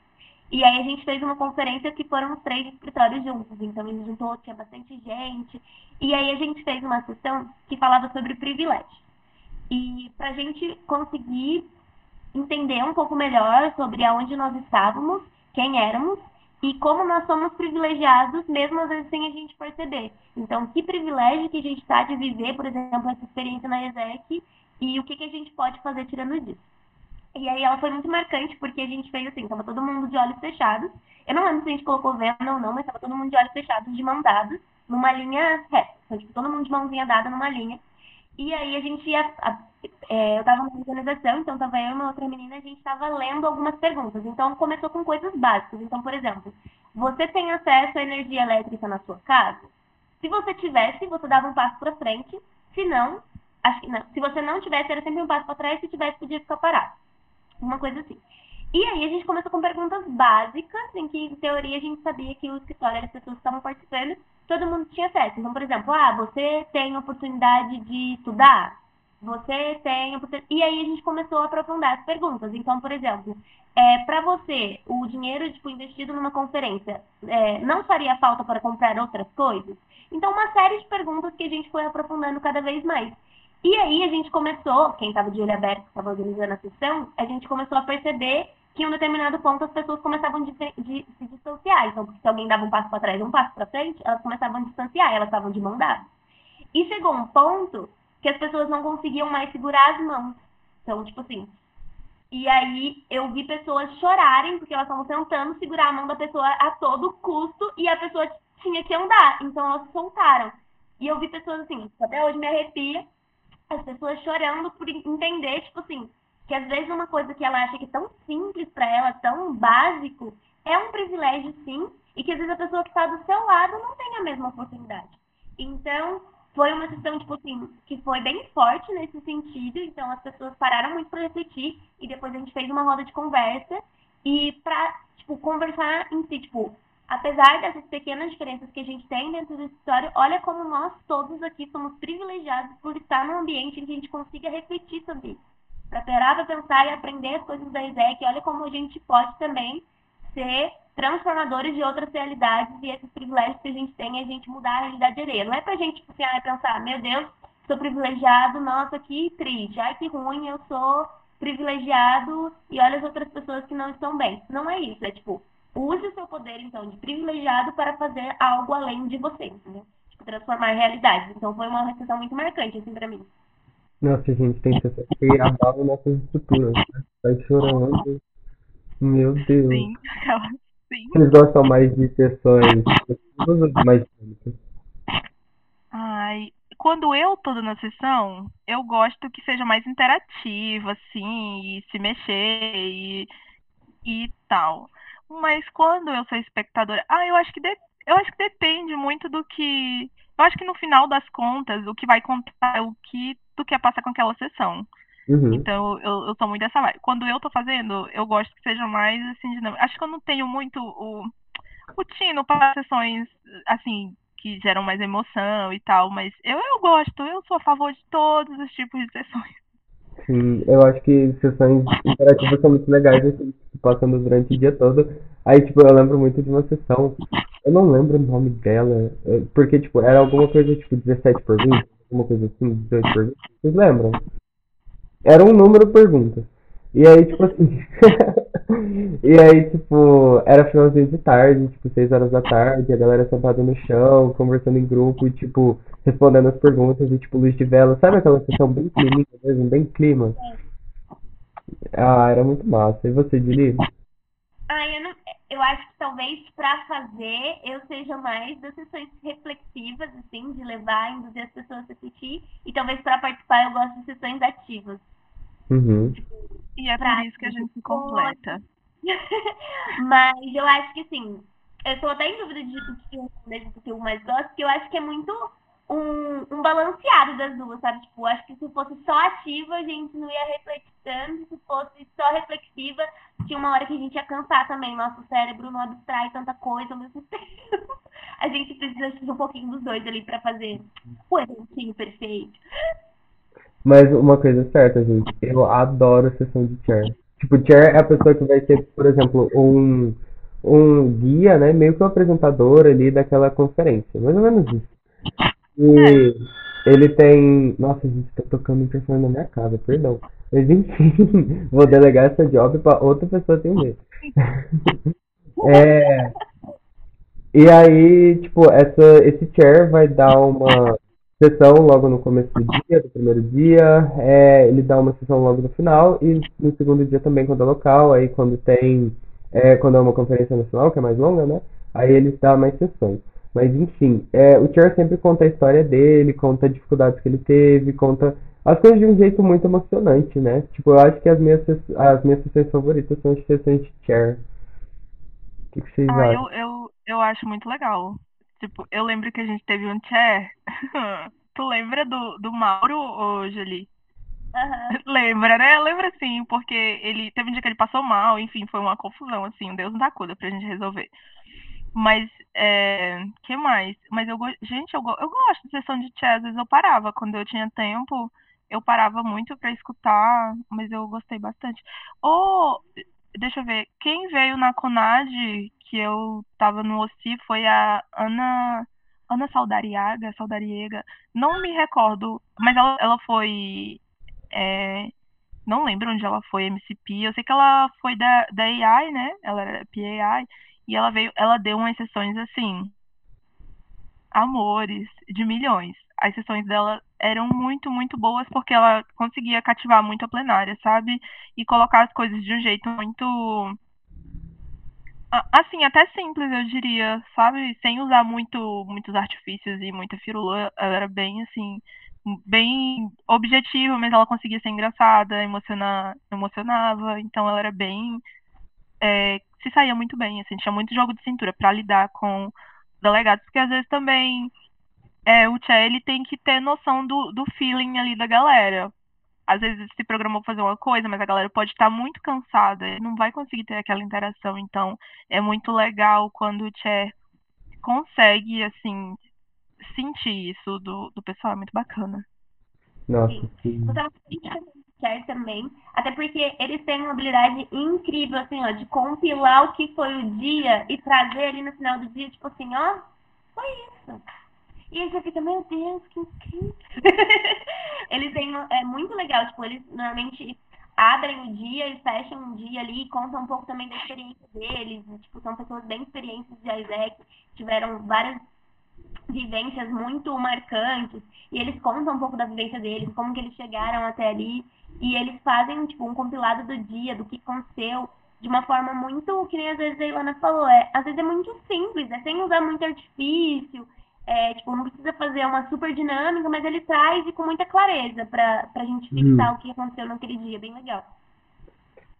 E aí a gente fez uma conferência que foram os três escritórios juntos, então gente juntou, tinha bastante gente. E aí a gente fez uma sessão que falava sobre privilégio. E para a gente conseguir entender um pouco melhor sobre aonde nós estávamos, quem éramos e como nós somos privilegiados, mesmo às vezes sem a gente perceber. Então, que privilégio que a gente está de viver, por exemplo, essa experiência na ESEC e o que, que a gente pode fazer tirando disso. E aí ela foi muito marcante, porque a gente fez assim, tava todo mundo de olhos fechados. Eu não lembro se a gente colocou venda ou não, mas tava todo mundo de olhos fechados, de mão dada, numa linha reta. Então, tipo, todo mundo de mãozinha dada numa linha. E aí a gente ia. A, é, eu tava na organização, então tava eu e uma outra menina, a gente tava lendo algumas perguntas. Então começou com coisas básicas. Então, por exemplo, você tem acesso à energia elétrica na sua casa? Se você tivesse, você dava um passo para frente. Se não, acho não. Se você não tivesse, era sempre um passo para trás. Se tivesse, podia ficar parado. Uma coisa assim. E aí a gente começou com perguntas básicas, em que, em teoria, a gente sabia que o escritório, as pessoas que estavam participando, todo mundo tinha acesso. Então, por exemplo, ah, você tem oportunidade de estudar? Você tem oportunidade... E aí a gente começou a aprofundar as perguntas. Então, por exemplo, é, para você, o dinheiro tipo, investido numa conferência é, não faria falta para comprar outras coisas? Então, uma série de perguntas que a gente foi aprofundando cada vez mais. E aí a gente começou, quem estava de olho aberto, estava organizando a sessão, a gente começou a perceber que em um determinado ponto as pessoas começavam de, de, se distanciar. Então, se alguém dava um passo para trás e um passo para frente, elas começavam a distanciar, elas estavam de mão dada. E chegou um ponto que as pessoas não conseguiam mais segurar as mãos. Então, tipo assim. E aí eu vi pessoas chorarem porque elas estavam tentando segurar a mão da pessoa a todo custo e a pessoa tinha que andar. Então elas soltaram. E eu vi pessoas assim, até hoje me arrepia, as pessoas chorando por entender, tipo assim, que às vezes uma coisa que ela acha que é tão simples para ela, tão básico, é um privilégio sim, e que às vezes a pessoa que está do seu lado não tem a mesma oportunidade. Então, foi uma sessão, tipo assim, que foi bem forte nesse sentido, então as pessoas pararam muito para refletir, e depois a gente fez uma roda de conversa, e para, tipo, conversar em si, tipo, Apesar dessas pequenas diferenças que a gente tem dentro do escritório, olha como nós todos aqui somos privilegiados por estar num ambiente em que a gente consiga refletir sobre isso. Para parar para pensar e aprender as coisas da ISEC, olha como a gente pode também ser transformadores de outras realidades e esses privilégios que a gente tem a gente mudar a realidade alheia. Não é para a gente tipo, assim, ah, pensar, meu Deus, sou privilegiado, nossa, que triste, ai que ruim, eu sou privilegiado e olha as outras pessoas que não estão bem. Não é isso, é tipo, use o seu poder, então, de privilegiado para fazer algo além de você, entendeu? Tipo, transformar realidades. Então, foi uma recepção muito marcante, assim, para mim. Nossa, gente, tem pessoas que abalam nossas estruturas, né? Tá chorando. Meu Deus. Sim, sim. Vocês gostam mais de sessões ou mais dinâmicas? Ai, quando eu tô na sessão, eu gosto que seja mais interativa, assim, e se mexer e, e tal. Mas quando eu sou espectadora, ah, eu acho que de, eu acho que depende muito do que, eu acho que no final das contas, o que vai contar é o que do que passa com aquela sessão. Uhum. Então, eu, eu sou muito dessa vibe. Quando eu tô fazendo, eu gosto que seja mais, assim, dinâmico. Acho que eu não tenho muito o, o tino para sessões, assim, que geram mais emoção e tal, mas eu, eu gosto, eu sou a favor de todos os tipos de sessões. Sim, eu acho que sessões interativas são muito legais, assim, tipo, passando durante o dia todo. Aí, tipo, eu lembro muito de uma sessão, eu não lembro o nome dela, eh, porque, tipo, era alguma coisa, tipo, 17 por 20, uma coisa assim, 18 perguntas, vocês lembram? Era um número de perguntas. E aí, tipo assim. e aí, tipo, era finalzinho de tarde, tipo, 6 horas da tarde, a galera sentada no chão, conversando em grupo, e, tipo, respondendo as perguntas, e tipo, luz de vela, sabe aquela sessão bem clínica mesmo, bem clima? É. Ah, era muito massa. E você, Dili? Ah, eu não, eu acho que talvez pra fazer eu seja mais das sessões reflexivas, assim, de levar, induzir as pessoas a refletir. E talvez pra participar eu gosto de sessões ativas. Uhum. E é por isso que a gente se completa. Mas eu acho que assim, eu tô até em dúvida de do que, do que eu mais gosto, porque eu acho que é muito um, um balanceado das duas, sabe? Tipo, acho que se fosse só ativa, a gente não ia refletir tanto. Se fosse só reflexiva, tinha uma hora que a gente ia cansar também. Nosso cérebro não abstrai tanta coisa ao mesmo tempo. A gente precisa de um pouquinho dos dois ali pra fazer o eventinho perfeito. Mas uma coisa certa, gente, eu adoro sessão de chair. Tipo, chair é a pessoa que vai ser, por exemplo, um, um guia, né? Meio que um apresentador ali daquela conferência. Mais ou menos isso. E ele tem. Nossa, a gente tá tocando o interfone na minha casa, perdão. Mas enfim, vou delegar essa job pra outra pessoa atender. é. E aí, tipo, essa, esse chair vai dar uma sessão logo no começo do dia, do primeiro dia, é, ele dá uma sessão logo no final, e no segundo dia também quando é local, aí quando tem, é, quando é uma conferência nacional, que é mais longa, né, aí ele dá mais sessões. Mas enfim, é, o Cher sempre conta a história dele, conta as dificuldades que ele teve, conta as coisas de um jeito muito emocionante, né? Tipo, eu acho que as minhas, as minhas sessões favoritas são as sessões de Cher. O que, que vocês Ah, acham? eu, eu, eu acho muito legal. Tipo, eu lembro que a gente teve um chair. Tu lembra do, do Mauro, ô Julie? Aham. Lembra, né? Lembra sim, porque ele teve um dia que ele passou mal, enfim, foi uma confusão, assim, um Deus da cuida pra gente resolver. Mas, é, que mais? Mas eu, gente, eu, eu gosto de sessão de jazz, às vezes eu parava, quando eu tinha tempo, eu parava muito pra escutar, mas eu gostei bastante. Ou, deixa eu ver, quem veio na Conad, que eu tava no OSCI, foi a Ana, Ana Saudariaga, Saudariega, não me recordo, mas ela, ela foi, é, não lembro onde ela foi MCP. Eu sei que ela foi da, da AI, né? Ela era PAI. E ela veio, ela deu umas sessões assim, amores, de milhões. As sessões dela eram muito, muito boas porque ela conseguia cativar muito a plenária, sabe? E colocar as coisas de um jeito muito. Assim, até simples, eu diria, sabe? Sem usar muito, muitos artifícios e muita firula. Ela era bem, assim, bem objetiva, mas ela conseguia ser engraçada, emocionar, emocionava. Então ela era bem é, se saía muito bem, assim, tinha muito jogo de cintura pra lidar com delegados, porque às vezes também é, o Tchê, ele tem que ter noção do, do feeling ali da galera. Às vezes se programou pra fazer uma coisa, mas a galera pode estar muito cansada, e não vai conseguir ter aquela interação, então é muito legal quando o Tchê consegue, assim, sentir isso do, do pessoal, é muito bacana. Nossa, Sim. Também, até porque eles têm uma habilidade incrível, assim, ó, de compilar o que foi o dia e trazer ali no final do dia, tipo assim, ó, foi isso. E aí você fica, meu Deus, que incrível. eles têm, é muito legal, tipo, eles normalmente abrem o dia e fecham o dia ali e contam um pouco também da experiência deles, e, tipo, são pessoas bem experientes de Isaac, tiveram várias vivências muito marcantes e eles contam um pouco da vivência deles, como que eles chegaram até ali e eles fazem tipo um compilado do dia, do que aconteceu, de uma forma muito, que nem às vezes a Ilana falou, é, às vezes é muito simples, é sem usar muito artifício, é, tipo, não precisa fazer uma super dinâmica, mas ele traz e com muita clareza pra, pra gente fixar o que aconteceu naquele dia, bem legal.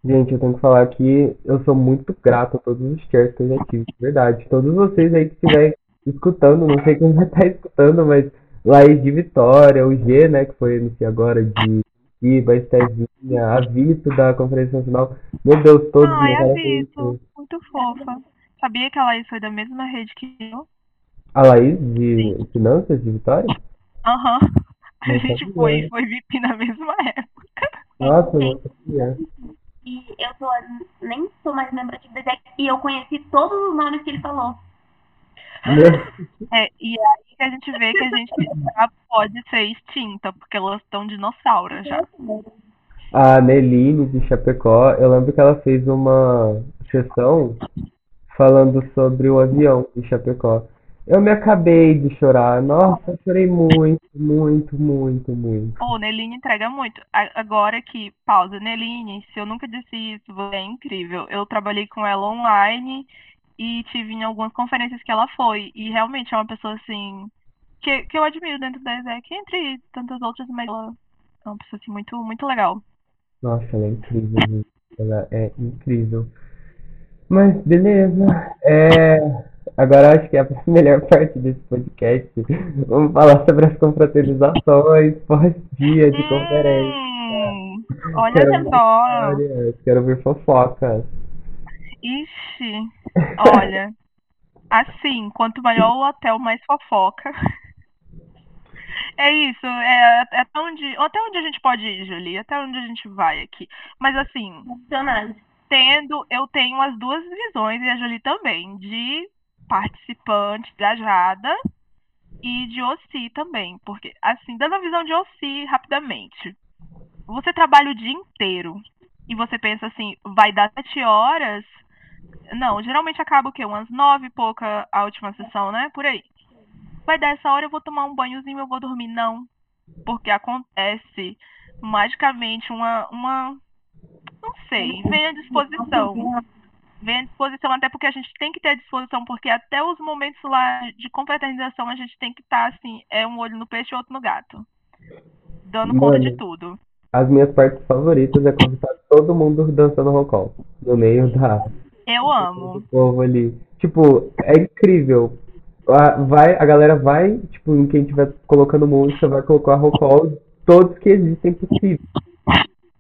Gente, eu tenho que falar que eu sou muito grato a todos os chairs que eu já tive, de verdade. Todos vocês aí que estiverem escutando, não sei quem vai estar escutando, mas Laís de Vitória, o G, né, que foi MC agora de Iba, a Estezinha, a Vito da Conferência Nacional. Meu Deus, todos Ai, a. Vitor, muito fofa. Sabia que a Laís foi da mesma rede que eu? A Laís de Finanças de Vitória? Aham. A Não gente sabia. foi, foi VIP na mesma época. Nossa, eu não sabia. E eu tô, nem sou mais membro da Zec, e eu conheci todos os nomes que ele falou. É, e aí que a gente vê que a gente já pode ser extinta, porque elas estão dinossauras já. A Neline de Chapecó, eu lembro que ela fez uma sessão falando sobre o avião de Chapecó. Eu me acabei de chorar. Nossa, chorei muito, muito, muito, muito. Pô, Neline entrega muito. Agora que, pausa, Neline, se eu nunca disse isso, você é incrível. Eu trabalhei com ela online e tive em algumas conferências que ela foi. E realmente é uma pessoa, assim, que, que eu admiro dentro da ESEC, entre tantas outras, mas ela é uma pessoa, assim, muito, muito legal. Nossa, ela é incrível, gente. Ela é incrível. Mas beleza. É, Agora acho que é a melhor parte desse podcast. Vamos falar sobre as confraternizações pós-dia de conferência. Hum, olha Quero só. histórias, quero ver fofocas. Ixi, olha. Assim, quanto maior o hotel, mais fofoca. É isso, é, é até onde, até onde a gente pode ir, Julie, até onde a gente vai aqui. Mas assim, tendo, eu tenho as duas visões, e a Julie também, de participante engajada e de OC também. Porque, assim, dando a visão de OC rapidamente, você trabalha o dia inteiro e você pensa assim, vai dar sete horas. Não, geralmente acaba o quê? Umas nove e pouca a última sessão, né? Por aí. Vai dar essa hora, eu vou tomar um banhozinho, eu vou dormir. Não. Porque acontece magicamente uma. uma não sei, vem à disposição. Vem à disposição, até porque a gente tem que ter à disposição, porque até os momentos lá de confraternização a gente tem que estar assim, é um olho no peixe e outro no gato. Dando conta Mano. de tudo. As minhas partes favoritas é quando tá todo mundo dançando rock. No meio da, Eu amo. do povo ali. Tipo, é incrível. A, vai, a galera vai, tipo, em quem tiver colocando música, vai colocar rock call todos que existem possíveis.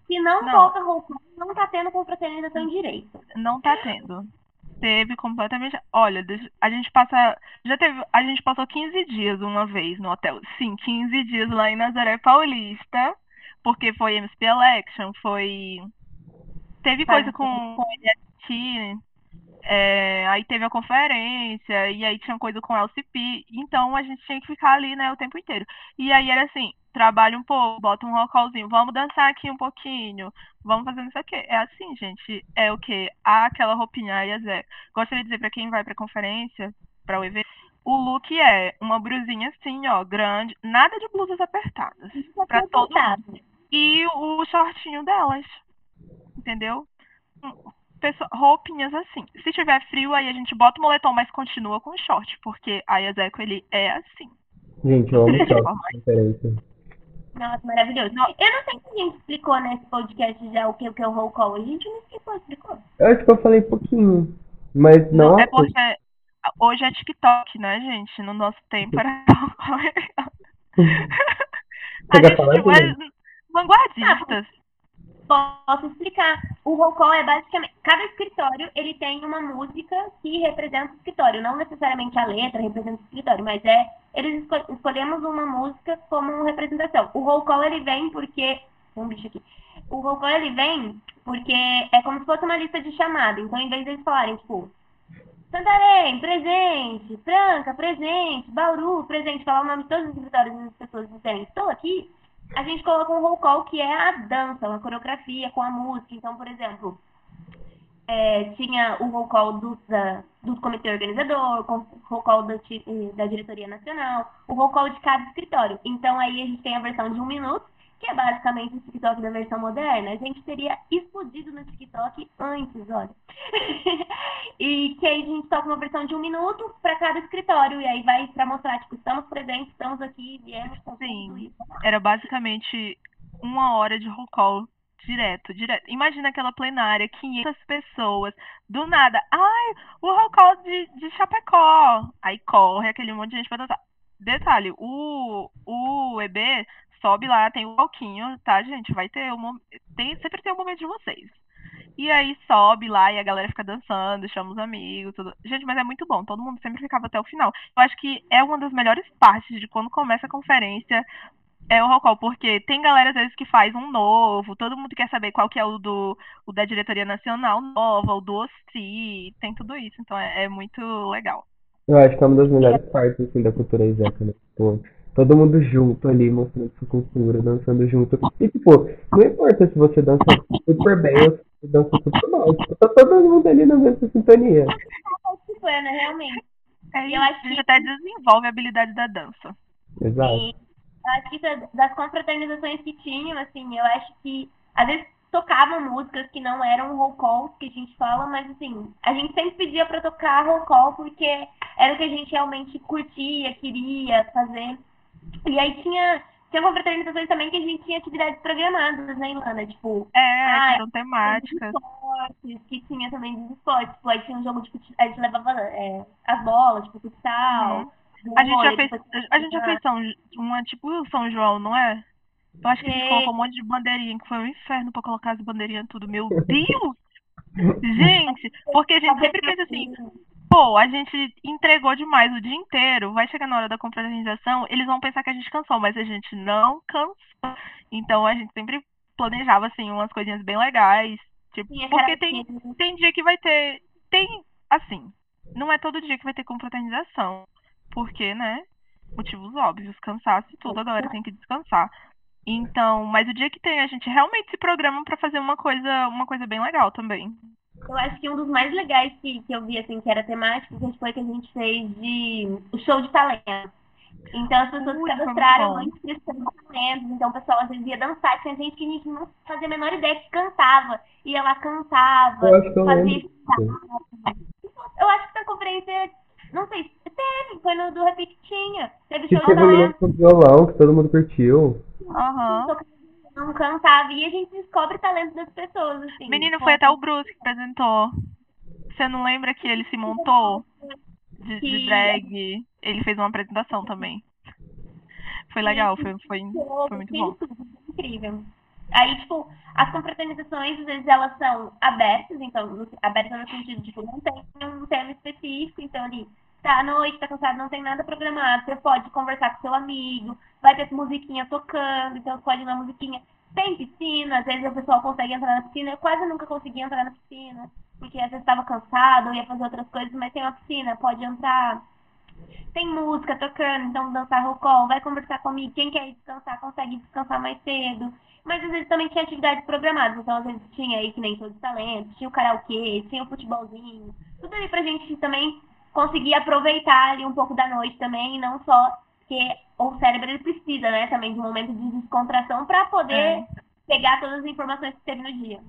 Se não, Não. coloca roupa, não tá tendo confraternização direito. Não tá tendo. Teve completamente. Olha, a gente passa. Já teve. A gente passou 15 dias uma vez no hotel. Sim, 15 dias lá em Nazaré Paulista. Porque foi MSP Election, foi. Teve coisa com, com NFT, é, aí teve a conferência, e aí tinha coisa com LCP. Então a gente tinha que ficar ali, né, o tempo inteiro. E aí era assim: trabalha um pouco, bota um rockalzinho, vamos dançar aqui um pouquinho, vamos fazendo isso aqui. É assim, gente. É o que? Ah, aquela roupinha aí, é Zé. Gostaria de dizer pra quem vai pra conferência, pra o evento, o look é uma blusinha assim, ó, grande, nada de blusas apertadas. Isso é Pra todo confortável. E o shortinho delas. Entendeu? Pessoa- roupinhas assim. Se tiver frio, aí a gente bota o moletom, mas continua com o short, porque a Ezeco ele é assim. Gente, eu amo eu short. Nossa, maravilhoso. Não. Eu não sei se a gente explicou nesse podcast já o que, o que é o roll call. A gente não explicou, explicou. Eu acho que eu falei pouquinum, mas não é assim. porque hoje é TikTok, né, gente? No nosso tempo era. a Você quer gente é vanguardistas. Posso explicar. O roll é basicamente. Cada escritório ele tem uma música que representa o escritório. Não necessariamente a letra representa o escritório, mas é. Eles esco- escolhemos uma música como representação. O roll ele vem porque. Um bicho aqui. O roll ele vem porque é como se fosse uma lista de chamada. Então, em vez deles falarem, tipo. Santarém, presente. Franca, presente. Bauru, presente. Falar o nome de todos os escritórios e as pessoas dizerem, estou aqui a gente coloca um roll call que é a dança, uma coreografia com a música. Então, por exemplo, é, tinha o roll call do, do comitê organizador, o roll call ti- eh, da diretoria nacional, o roll call de cada escritório. Então, aí a gente tem a versão de um minuto, que é basicamente o TikTok da versão moderna. A gente teria explodido no TikTok antes, olha. e que aí a gente toca uma versão de um minuto para cada escritório. E aí vai para mostrar, tipo, estamos presentes, estamos aqui, viemos com Sim. Era basicamente uma hora de roll call direto, direto. Imagina aquela plenária, 500 pessoas, do nada, ai, o roll call de, de Chapecó. Aí corre aquele monte de gente pra dançar. Detalhe, o, o EB sobe lá, tem o palquinho, tá, gente? Vai ter um tem Sempre tem um momento de vocês. E aí sobe lá e a galera fica dançando, chama os amigos, tudo. Gente, mas é muito bom, todo mundo sempre ficava até o final. Eu acho que é uma das melhores partes de quando começa a conferência, é o roll call, porque tem galera às vezes que faz um novo, todo mundo quer saber qual que é o do o da diretoria nacional nova, o do OSCI, tem tudo isso, então é, é muito legal. Eu acho que é uma das melhores partes assim, da cultura Isaac, né? Tipo, todo mundo junto ali, mostrando sua cultura, dançando junto. E tipo, não importa se você dança super bem ou se você dança super mal. Tipo, tá todo mundo ali na mesma sintonia. Participando, realmente. É Eu isso, acho a gente que- até desenvolve a habilidade da dança. Exato. E acho que da- das confraternizações que tinham, assim, eu acho que às vezes tocavam músicas que não eram roll calls que a gente fala, mas assim, a gente sempre pedia pra tocar roll call porque era o que a gente realmente curtia, queria fazer. E aí tinha, tinha confraternizações também que a gente tinha atividades programadas, né, Ilana? Tipo, É, Ah, eram temáticas. esportes, que tinha também dos esportes. Tipo, aí tinha um jogo de futsal, a gente levava é, as bolas, tipo, futsal. Uhum. A gente já fez, a gente já fez São, uma tipo São João, não é? Eu acho que a gente colocou um monte de bandeirinha, que foi um inferno pra colocar as bandeirinhas tudo. Meu Deus! Gente, porque a gente sempre pensa assim, pô, a gente entregou demais o dia inteiro, vai chegar na hora da confraternização, eles vão pensar que a gente cansou, mas a gente não cansou. Então a gente sempre planejava, assim, umas coisinhas bem legais. Tipo, porque tem, tem dia que vai ter. Tem, assim, não é todo dia que vai ter confraternização. Porque, né? Motivos óbvios, cansaço e tudo, a galera tem que descansar. Então, mas o dia que tem, a gente realmente se programa pra fazer uma coisa, uma coisa bem legal também. Eu acho que um dos mais legais que, que eu vi, assim, que era temático, que foi que a gente fez de o show de talento. Então as pessoas Ui, se cadastraram inscrição de talentos, então o pessoal às vezes ia dançar, tinha gente que a gente não fazia a menor ideia que cantava. Ia lá, cantava, Eu acho que eu fazia. Eu acho que na conferência, não sei, teve, foi no do Repeat que tinha. Teve Que show de talento, com violão, que todo mundo curtiu. Aham. Não cantava, e a gente descobre talento das pessoas, assim. Menino, foi até o Bruce que apresentou. Você não lembra que ele se montou de, de drag? Ele fez uma apresentação também. Foi legal, foi, foi, foi muito bom. Incrível. Aí, tipo, as confraternizações, às vezes, elas são abertas, então, abertas no sentido, tipo, não tem um tema específico, então ali, tá à noite, tá cansado, não tem nada programado, você pode conversar com seu amigo, vai ter musiquinha tocando, então você pode ir na musiquinha. Tem piscina, às vezes o pessoal consegue entrar na piscina, eu quase nunca consegui entrar na piscina, porque às vezes estava cansado, ou ia fazer outras coisas, mas tem uma piscina, pode entrar. Tem música tocando, então dançar rocol, vai conversar comigo. Quem quer descansar consegue descansar mais cedo. Mas às vezes também tinha atividades programadas, então às vezes tinha aí que nem todos os talentos, tinha o karaokê, tinha o futebolzinho, tudo ali pra gente também conseguir aproveitar ali um pouco da noite também, e não só porque o cérebro ele precisa, né, também de um momento de descontração pra poder É. pegar todas as informações que teve no dia.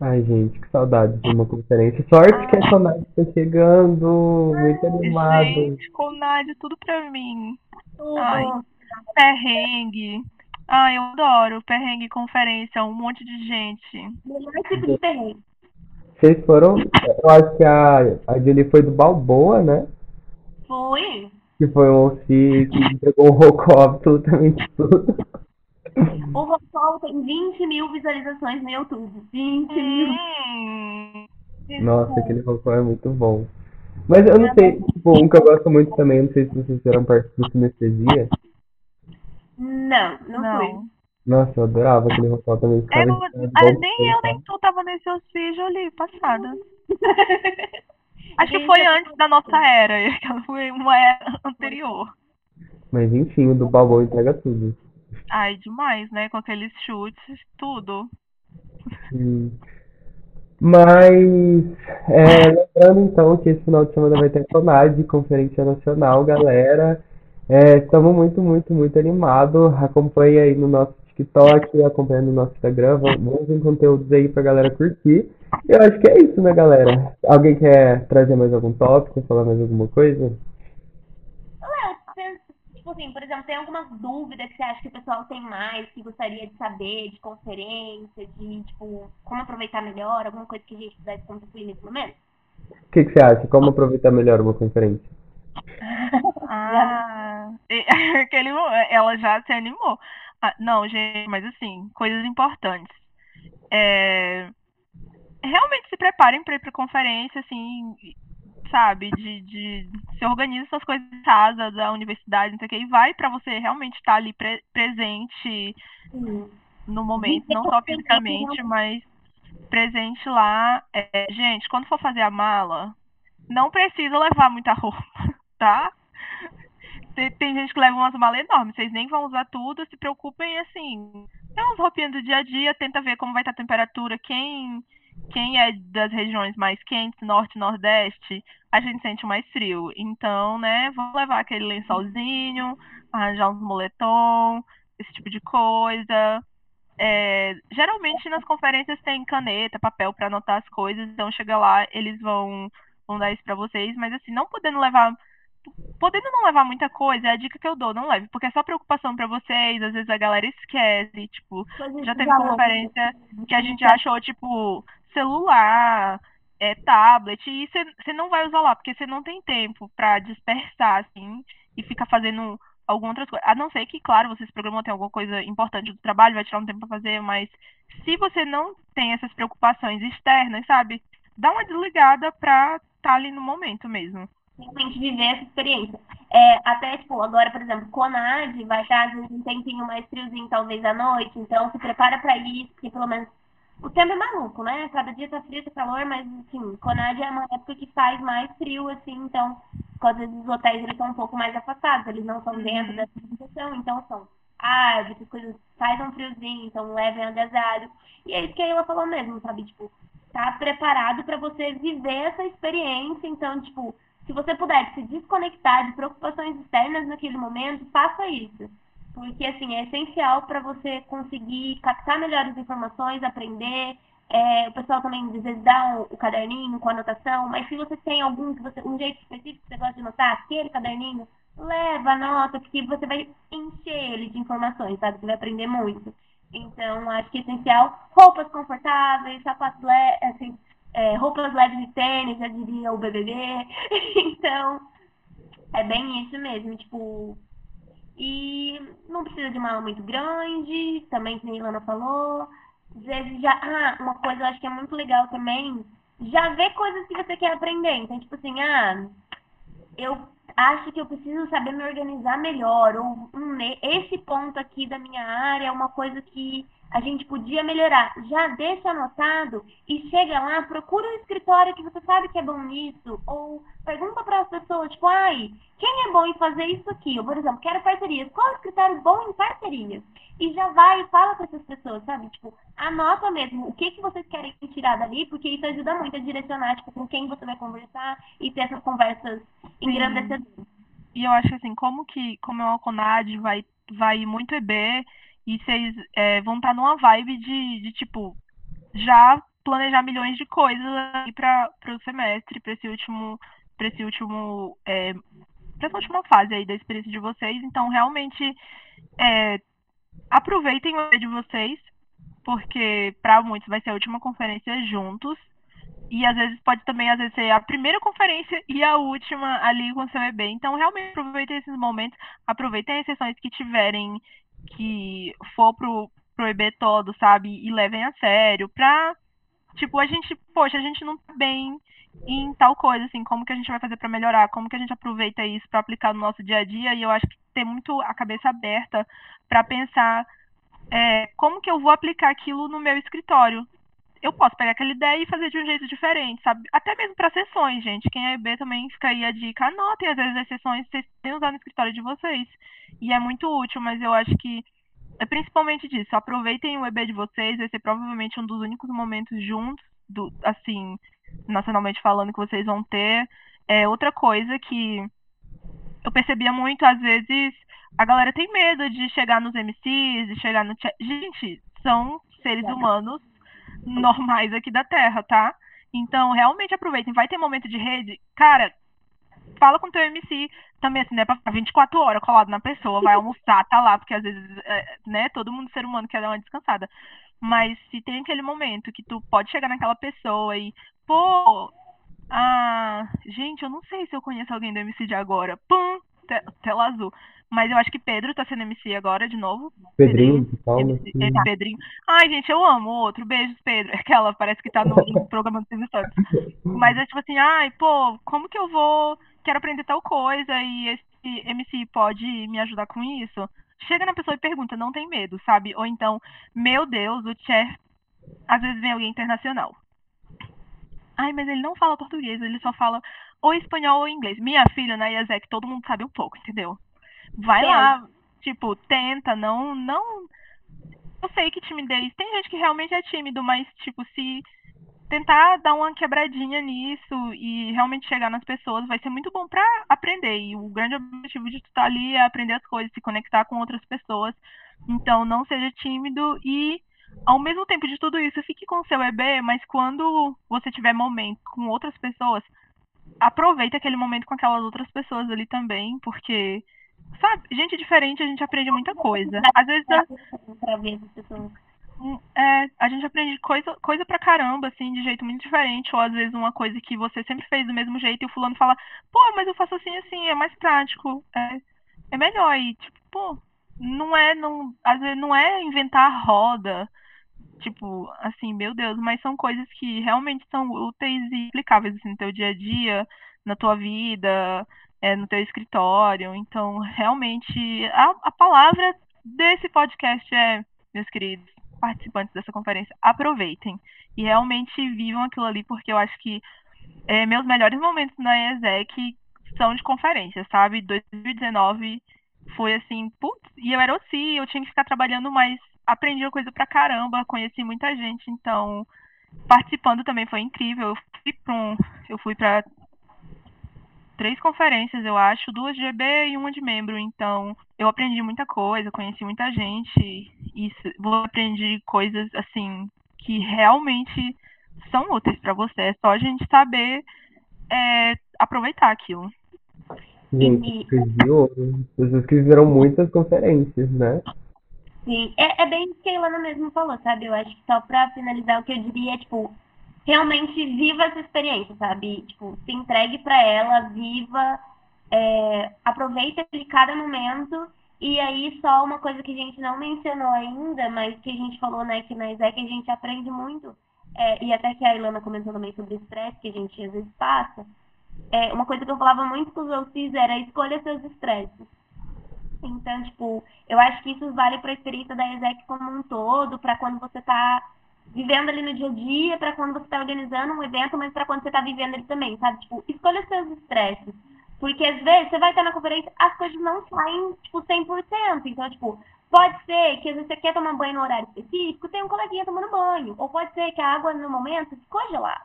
Ai, gente, que saudade de uma conferência. Sorte que a Sonag tá chegando, muito animado. Gente, Conad, tudo pra mim. Tudo. Ai. Perrengue. Ai, eu adoro. Perrengue, conferência, um monte de gente. Melhor tipo de perrengue. Vocês foram. Eu acho que a, a Julie foi do Balboa, né? Fui. Que foi um OC que entregou um rocô absolutamente tudo. O Rocol tem 20 mil visualizações no YouTube. 20 mil. Hum, Nossa, aquele rocô é muito bom. Mas eu não sei, tipo, um que eu gosto muito também, não sei se vocês fizeram parte do Sinestesia. Não, não, não. fui. Nossa, eu adorava aquele rocô também. É, ah, nem eu, nem tu tava nesse auxílio ali, passada. Acho que foi antes da nossa era, e aquela foi uma era anterior. Mas enfim, o do Balboa entrega tudo. Ai, demais, né? Com aqueles chutes, tudo. Sim. Mas, é, lembrando então que esse final de semana vai ter a CONAD, Conferência Nacional, galera. É, estamos muito, muito, muito animados. Acompanhe aí no nosso TikTok, acompanhe no nosso Instagram. Vamos ver conteúdos aí pra galera curtir. Eu acho que é isso, né, galera? Alguém quer trazer mais algum tópico, falar mais alguma coisa? Tipo assim, por exemplo, tem alguma dúvida que você acha que o pessoal tem mais, que gostaria de saber, de conferência, de, tipo, como aproveitar melhor, alguma coisa que a gente pudesse contribuir nesse momento? O que que você acha? Como aproveitar melhor uma conferência? Ah, ela já se animou. Ah, não, gente, mas assim, coisas importantes. É, realmente se preparem para ir para conferência, assim, sabe, de, de se organiza suas coisas em casa, da universidade, não sei o que, e vai para você realmente estar ali pre- presente Sim. no momento, não só fisicamente, mas presente lá. É, gente, quando for fazer a mala, não precisa levar muita roupa, tá? Tem, tem gente que leva umas malas enormes, vocês nem vão usar tudo, se preocupem assim. Tem umas roupinhas do dia a dia, tenta ver como vai estar a temperatura, quem quem é das regiões mais quentes, norte, nordeste, a gente sente mais frio. Então, né, vou levar aquele lençolzinho, arranjar uns moletom, esse tipo de coisa. É, geralmente nas conferências tem caneta, papel para anotar as coisas, então chega lá, eles vão, vão dar isso para vocês, mas assim, não podendo levar podendo não levar muita coisa, é a dica que eu dou, não leve, porque é só preocupação para vocês, às vezes a galera esquece, tipo, já teve valor. conferência que a gente achou, tipo, celular, é, tablet, e você não vai usar lá, porque você não tem tempo para dispersar, assim, e ficar fazendo algumas outras coisas. A não ser que, claro, você se programou, tem alguma coisa importante do trabalho, vai tirar um tempo para fazer, mas se você não tem essas preocupações externas, sabe? Dá uma desligada pra estar tá ali no momento mesmo. Realmente viver essa experiência. É, até, tipo, agora, por exemplo, Conad vai estar, às vezes, um tempinho mais friozinho, talvez à noite, então se prepara para isso, porque pelo menos o tempo é maluco, né? Cada dia tá frio, tá calor, mas, assim, Conad é uma época que faz mais frio, assim, então, às vezes os hotéis, eles são um pouco mais afastados, eles não são dentro uhum. dessa situação, então são árvores, coisas, faz um friozinho, então levem agasalho. E é isso que a Ela falou mesmo, sabe? Tipo, tá preparado para você viver essa experiência, então, tipo, se você puder se desconectar de preocupações externas naquele momento, faça isso. Porque, assim, é essencial para você conseguir captar melhores informações, aprender. É, o pessoal também, às vezes, dá o, caderninho com anotação, mas se você tem algum, que você, um jeito específico que você gosta de anotar, aquele caderninho, leva, anota, porque você vai encher ele de informações, sabe? Você vai aprender muito. Então, acho que é essencial roupas confortáveis, sapatos leves, assim, é, roupas leves de tênis, já diria o BBB. então, é bem isso mesmo, tipo. E não precisa de mala muito grande, também, que a Ilana falou. Às vezes já. Ah, uma coisa eu acho que é muito legal também. Já ver coisas que você quer aprender. Então, tipo assim, ah, eu acho que eu preciso saber me organizar melhor. Ou esse ponto aqui da minha área é uma coisa que a gente podia melhorar. Já deixa anotado e chega lá, procura um escritório que você sabe que é bom nisso, ou pergunta para as pessoas, tipo, ai, quem é bom em fazer isso aqui? Eu, por exemplo, quero parcerias. Qual é o escritório bom em parcerias? E já vai e fala com essas pessoas, sabe? Tipo, anota mesmo o que, que vocês querem tirar dali, porque isso ajuda muito a direcionar, tipo, com quem você vai conversar e ter essas conversas engrandecedoras. E eu acho assim, como que, como é o Conad vai, vai muito EB, e vocês é, vão estar tá numa vibe de, de, tipo, já planejar milhões de coisas para o semestre, para esse último, para esse último, é, para essa última fase aí da experiência de vocês. Então, realmente, é, aproveitem o de vocês, porque para muitos vai ser a última conferência juntos. E às vezes pode também às vezes ser a primeira conferência e a última ali com o seu EB. Então, realmente aproveitem esses momentos, aproveitem as sessões que tiverem que for pro, pro EB todo, sabe? E levem a sério, pra, tipo, a gente, poxa, a gente não tá bem em tal coisa, assim, como que a gente vai fazer para melhorar, como que a gente aproveita isso para aplicar no nosso dia a dia, e eu acho que ter muito a cabeça aberta para pensar é, como que eu vou aplicar aquilo no meu escritório. Eu posso pegar aquela ideia e fazer de um jeito diferente, sabe? Até mesmo para sessões, gente. Quem é EB também fica aí a dica. Anotem, às vezes, as sessões vocês têm usado no escritório de vocês e é muito útil, mas eu acho que é principalmente disso. Aproveitem o EB de vocês, vai ser provavelmente um dos únicos momentos juntos, do, assim, nacionalmente falando, que vocês vão ter. É outra coisa que eu percebia muito, às vezes, a galera tem medo de chegar nos MCs, de chegar no chat. Gente, são seres humanos normais aqui da Terra, tá? Então, realmente aproveitem. Vai ter momento de rede. Cara, fala com teu MC também, assim, né, pra ficar 24 horas colado na pessoa, vai almoçar, tá lá, porque às vezes, é, né, todo mundo ser humano quer dar uma descansada. Mas se tem aquele momento que tu pode chegar naquela pessoa e, pô, ah, gente, eu não sei se eu conheço alguém do MC de agora. Pum, tela azul. Mas eu acho que Pedro tá sendo MC agora de novo. Pedrinho, de palma. Pedrinho. Ai, gente, eu amo o outro. Beijos, Pedro. Aquela parece que tá no, no programa do Silvio Santos. Mas é tipo assim, ai, pô, como que eu vou. Quero aprender tal coisa e esse MC pode me ajudar com isso? Chega na pessoa e pergunta, não tem medo, sabe? Ou então, meu Deus, o Cher. Às vezes vem alguém internacional. Ai, mas ele não fala português, ele só fala ou espanhol ou inglês. Minha filha, na IASEC, todo mundo sabe um pouco, entendeu? Vai lá, tipo, tenta, não, não. Eu sei que timidez. Tem gente que realmente é tímido, mas, tipo, se tentar dar uma quebradinha nisso e realmente chegar nas pessoas vai ser muito bom para aprender. E o grande objetivo de estar ali é aprender as coisas, se conectar com outras pessoas. Então, não seja tímido e, ao mesmo tempo de tudo isso, fique com o seu EB, mas quando você tiver momento com outras pessoas, aproveite aquele momento com aquelas outras pessoas ali também, porque Sabe, gente diferente, a gente aprende muita coisa. Às vezes. Pessoas. Hum, é, a gente aprende coisa, coisa pra caramba, assim, de jeito muito diferente, ou às vezes uma coisa que você sempre fez do mesmo jeito e o fulano fala, pô, mas eu faço assim, assim, é mais prático, é, é melhor, e tipo, pô, não é, não, às vezes não é inventar roda, tipo, assim, meu Deus, mas são coisas que realmente são úteis e aplicáveis assim, no teu dia a dia, na tua vida, é, no teu escritório. Então, realmente, a, a palavra desse podcast é, meus queridos participantes dessa conferência, aproveitem e realmente vivam aquilo ali, porque eu acho que é, meus melhores momentos na ESEC são de conferência, sabe? 2019 foi assim, putz, e eu era OCI, eu tinha que ficar trabalhando, mas aprendi coisa pra caramba, conheci muita gente, então participando também foi incrível. Eu fui para um, eu fui para três conferências, eu acho, duas de GB e uma de membro. Então, eu aprendi muita coisa, conheci muita gente e vou aprender coisas assim que realmente são úteis para você. É só a gente saber é, aproveitar aquilo. Gente, viu? Vocês que fizeram muitas conferências, né? Sim, é, é bem o que a Ilana mesmo falou, sabe? Eu acho que só pra finalizar o que eu diria é, tipo, realmente viva essa experiência, sabe? Tipo, se entregue para ela, viva, é, aproveita de cada momento. E aí, só uma coisa que a gente não mencionou ainda, mas que a gente falou, né, que na ISEC a gente aprende muito, é, e até que a Ilana comentou também sobre estresse, que a gente às vezes passa, é, uma coisa que eu falava muito com os OCs era escolha seus estresses. Então, tipo, eu acho que isso vale para a experiência da ESEC como um todo, para quando você está vivendo ali no dia a dia, para quando você está organizando um evento, mas para quando você está vivendo ele também, sabe? Tipo, escolha seus estresses. Porque às vezes você vai estar na conferência, as coisas não saem, tipo, 100%. Então, tipo, pode ser que às vezes você quer tomar banho no horário específico, tem um coleguinha tomando banho. Ou pode ser que a água no momento ficou gelada.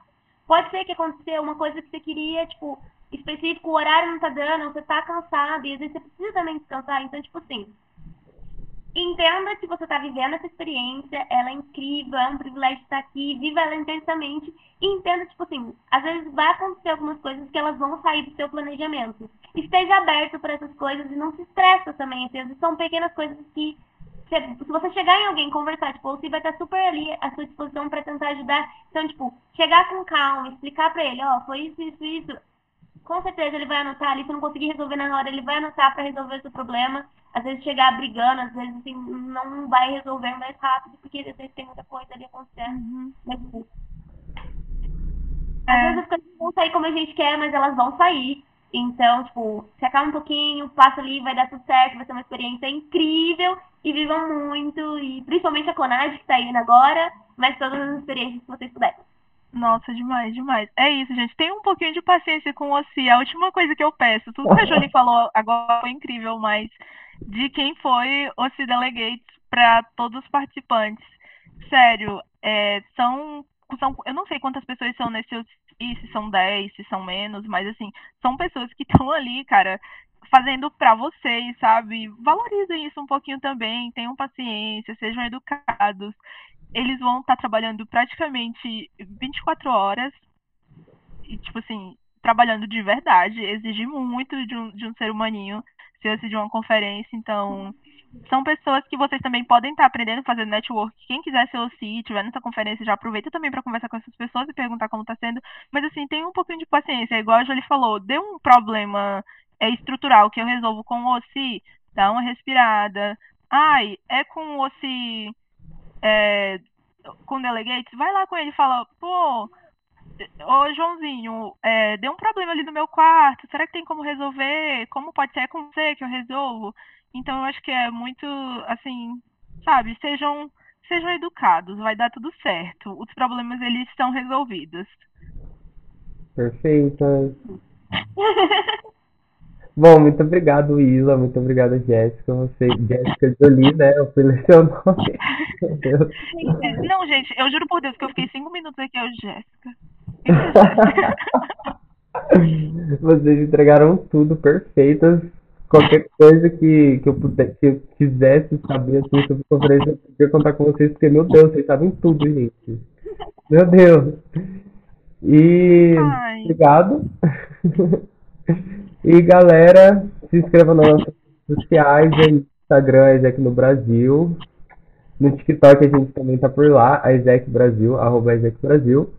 Pode ser que aconteceu uma coisa que você queria, tipo, específico, o horário não tá dando, você tá cansado, e às vezes você precisa também descansar. Então, tipo assim, entenda que você está vivendo essa experiência, ela é incrível, é um privilégio estar aqui, viva ela intensamente e entenda, tipo assim, às vezes vai acontecer algumas coisas que elas vão sair do seu planejamento. Esteja aberto para essas coisas e não se estressa também, às vezes são pequenas coisas que se você chegar em alguém conversar, tipo, você vai estar super ali à sua disposição para tentar ajudar. Então, tipo, chegar com calma, explicar para ele, ó, oh, foi isso, isso, isso. Com certeza ele vai anotar ali, se não conseguir resolver na hora, ele vai anotar para resolver o seu problema às vezes chegar brigando, às vezes assim, não vai resolver mais rápido, porque às vezes tem muita coisa ali acontecendo. Uhum. Mas, assim, é. Às vezes as coisas não vão sair como a gente quer, mas elas vão sair. Então, tipo, se acalma um pouquinho, passa ali, vai dar tudo certo, vai ser uma experiência incrível e vivam muito, e principalmente a Conage que tá indo agora, mas todas as experiências que vocês puderem. Nossa, demais, demais. É isso, gente. Tem um pouquinho de paciência com o. A última coisa que eu peço, tudo que a Jolie falou agora foi incrível, mas de quem foi o C Delegates para todos os participantes. Sério, é, são, são. Eu não sei quantas pessoas são nesse se são 10, se são menos, mas assim, são pessoas que estão ali, cara, fazendo para vocês, sabe? Valorizem isso um pouquinho também, tenham paciência, sejam educados. Eles vão estar tá trabalhando praticamente 24 horas, e, tipo assim, trabalhando de verdade, exige muito de um, de um ser humaninho ser de uma conferência, então são pessoas que vocês também podem estar aprendendo a fazer network. Quem quiser ser OCI, tiver nessa conferência, já aproveita também para conversar com essas pessoas e perguntar como está sendo. Mas assim, tem um pouquinho de paciência. Igual a Jolie falou, deu um problema é, estrutural que eu resolvo com o OCI, dá uma respirada. Ai, é com o OCI é, com delegates, vai lá com ele e fala, pô, Ô, Joãozinho, é, deu um problema ali no meu quarto. Será que tem como resolver? Como pode ser? É com você que eu resolvo? Então, eu acho que é muito, assim, sabe? Sejam, sejam educados, vai dar tudo certo. Os problemas, eles estão resolvidos. Perfeita. Bom, muito obrigado, Isa. Muito obrigado, Jéssica. Você, Jéssica Jolie, né? Eu fui ler seu nome. Não, gente, eu juro por Deus que eu fiquei cinco minutos aqui, eu, Jéssica. Vocês entregaram tudo perfeitas. Qualquer coisa que, que, eu puder, que eu quisesse saber assim, sobre conferência, eu podia contar com vocês, porque, meu Deus, vocês sabem tudo, gente. Meu Deus. E Ai. obrigado. E galera, se inscreva nas nossas redes sociais, Instagram, aqui no Brasil. No TikTok a gente também tá por lá, a Isaac Brasil, arroba Brasil.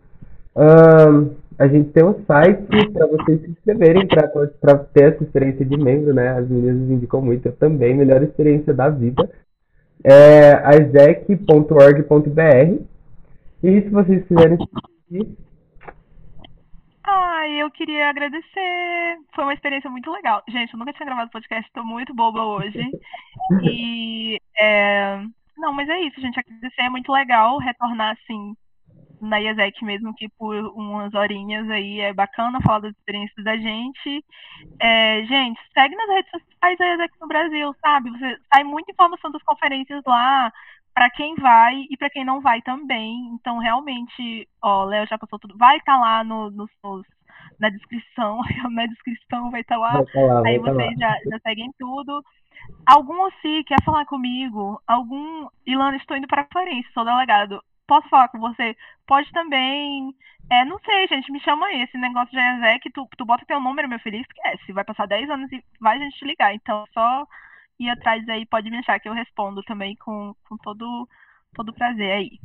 Ahn, a gente tem um site para vocês se inscreverem para ter essa experiência de membro, né? As meninas indicam muito, também, melhor experiência da vida. É isaac.org.br. E se vocês quiserem Ai, eu queria agradecer. Foi uma experiência muito legal. Gente, eu nunca tinha gravado podcast, tô muito boba hoje. E. é, Não, mas é isso, gente. Agradecer é muito legal retornar assim na IESEC mesmo que por umas horinhas aí é bacana falar das experiências da gente. É, gente, segue nas redes sociais da IESEC no Brasil, sabe? Você, sai muita informação das conferências lá para quem vai e para quem não vai também. Então, realmente, ó, Léo já passou tudo. Vai estar tá lá no, nos, nos, na descrição, na descrição vai estar tá lá. tá lá, aí tá vocês lá. já, já seguem tudo. Algum OSCI quer falar comigo? Algum. Ilana, estou indo para a conferência, sou delegado. Posso falar com você? Pode também. É, não sei, gente, me chama aí. Esse negócio de ESEC, tu, tu bota teu número, meu filho, esquece. Vai passar 10 anos e vai a gente te ligar. Então, só ir atrás aí, pode me achar que eu respondo também com, com todo, todo prazer aí.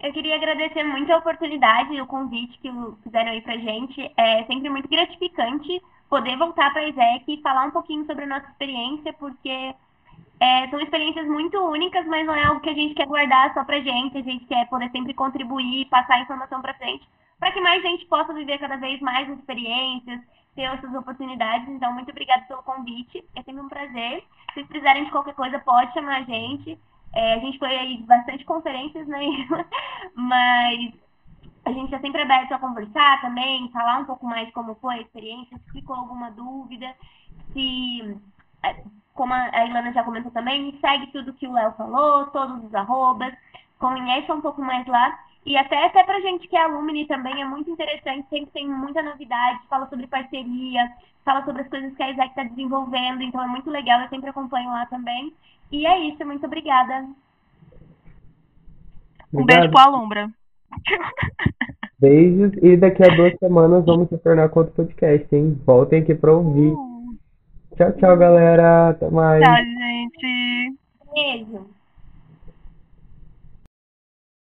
Eu queria agradecer muito a oportunidade e o convite que fizeram aí pra gente. É sempre muito gratificante poder voltar para a ISEC e falar um pouquinho sobre a nossa experiência, porque é, são experiências muito únicas, mas não é algo que a gente quer guardar só pra gente. A gente quer poder sempre contribuir, passar informação para frente, para que mais gente possa viver cada vez mais experiências, ter essas oportunidades. Então, muito obrigada pelo convite. É sempre um prazer. Se vocês precisarem de qualquer coisa, pode chamar a gente. É, a gente foi aí bastante conferências, né? mas a gente está sempre aberto a conversar também, falar um pouco mais como foi a experiência, se ficou alguma dúvida, se é, como a Ilana já comentou também, segue tudo que o Léo falou, todos os arrobas, conheça um pouco mais lá. E até, até pra gente que é alumni também é muito interessante, sempre tem muita novidade, fala sobre parceria, fala sobre as coisas que a Isaac está desenvolvendo, então é muito legal, eu sempre acompanho lá também. E é isso, muito obrigada. Um beijo pro Alumbra. Beijos, e daqui a duas semanas vamos retornar com outro podcast, hein? Voltem aqui pra ouvir. Uh. Tchau, tchau, galera. Até mais. Tchau, gente. Beijo.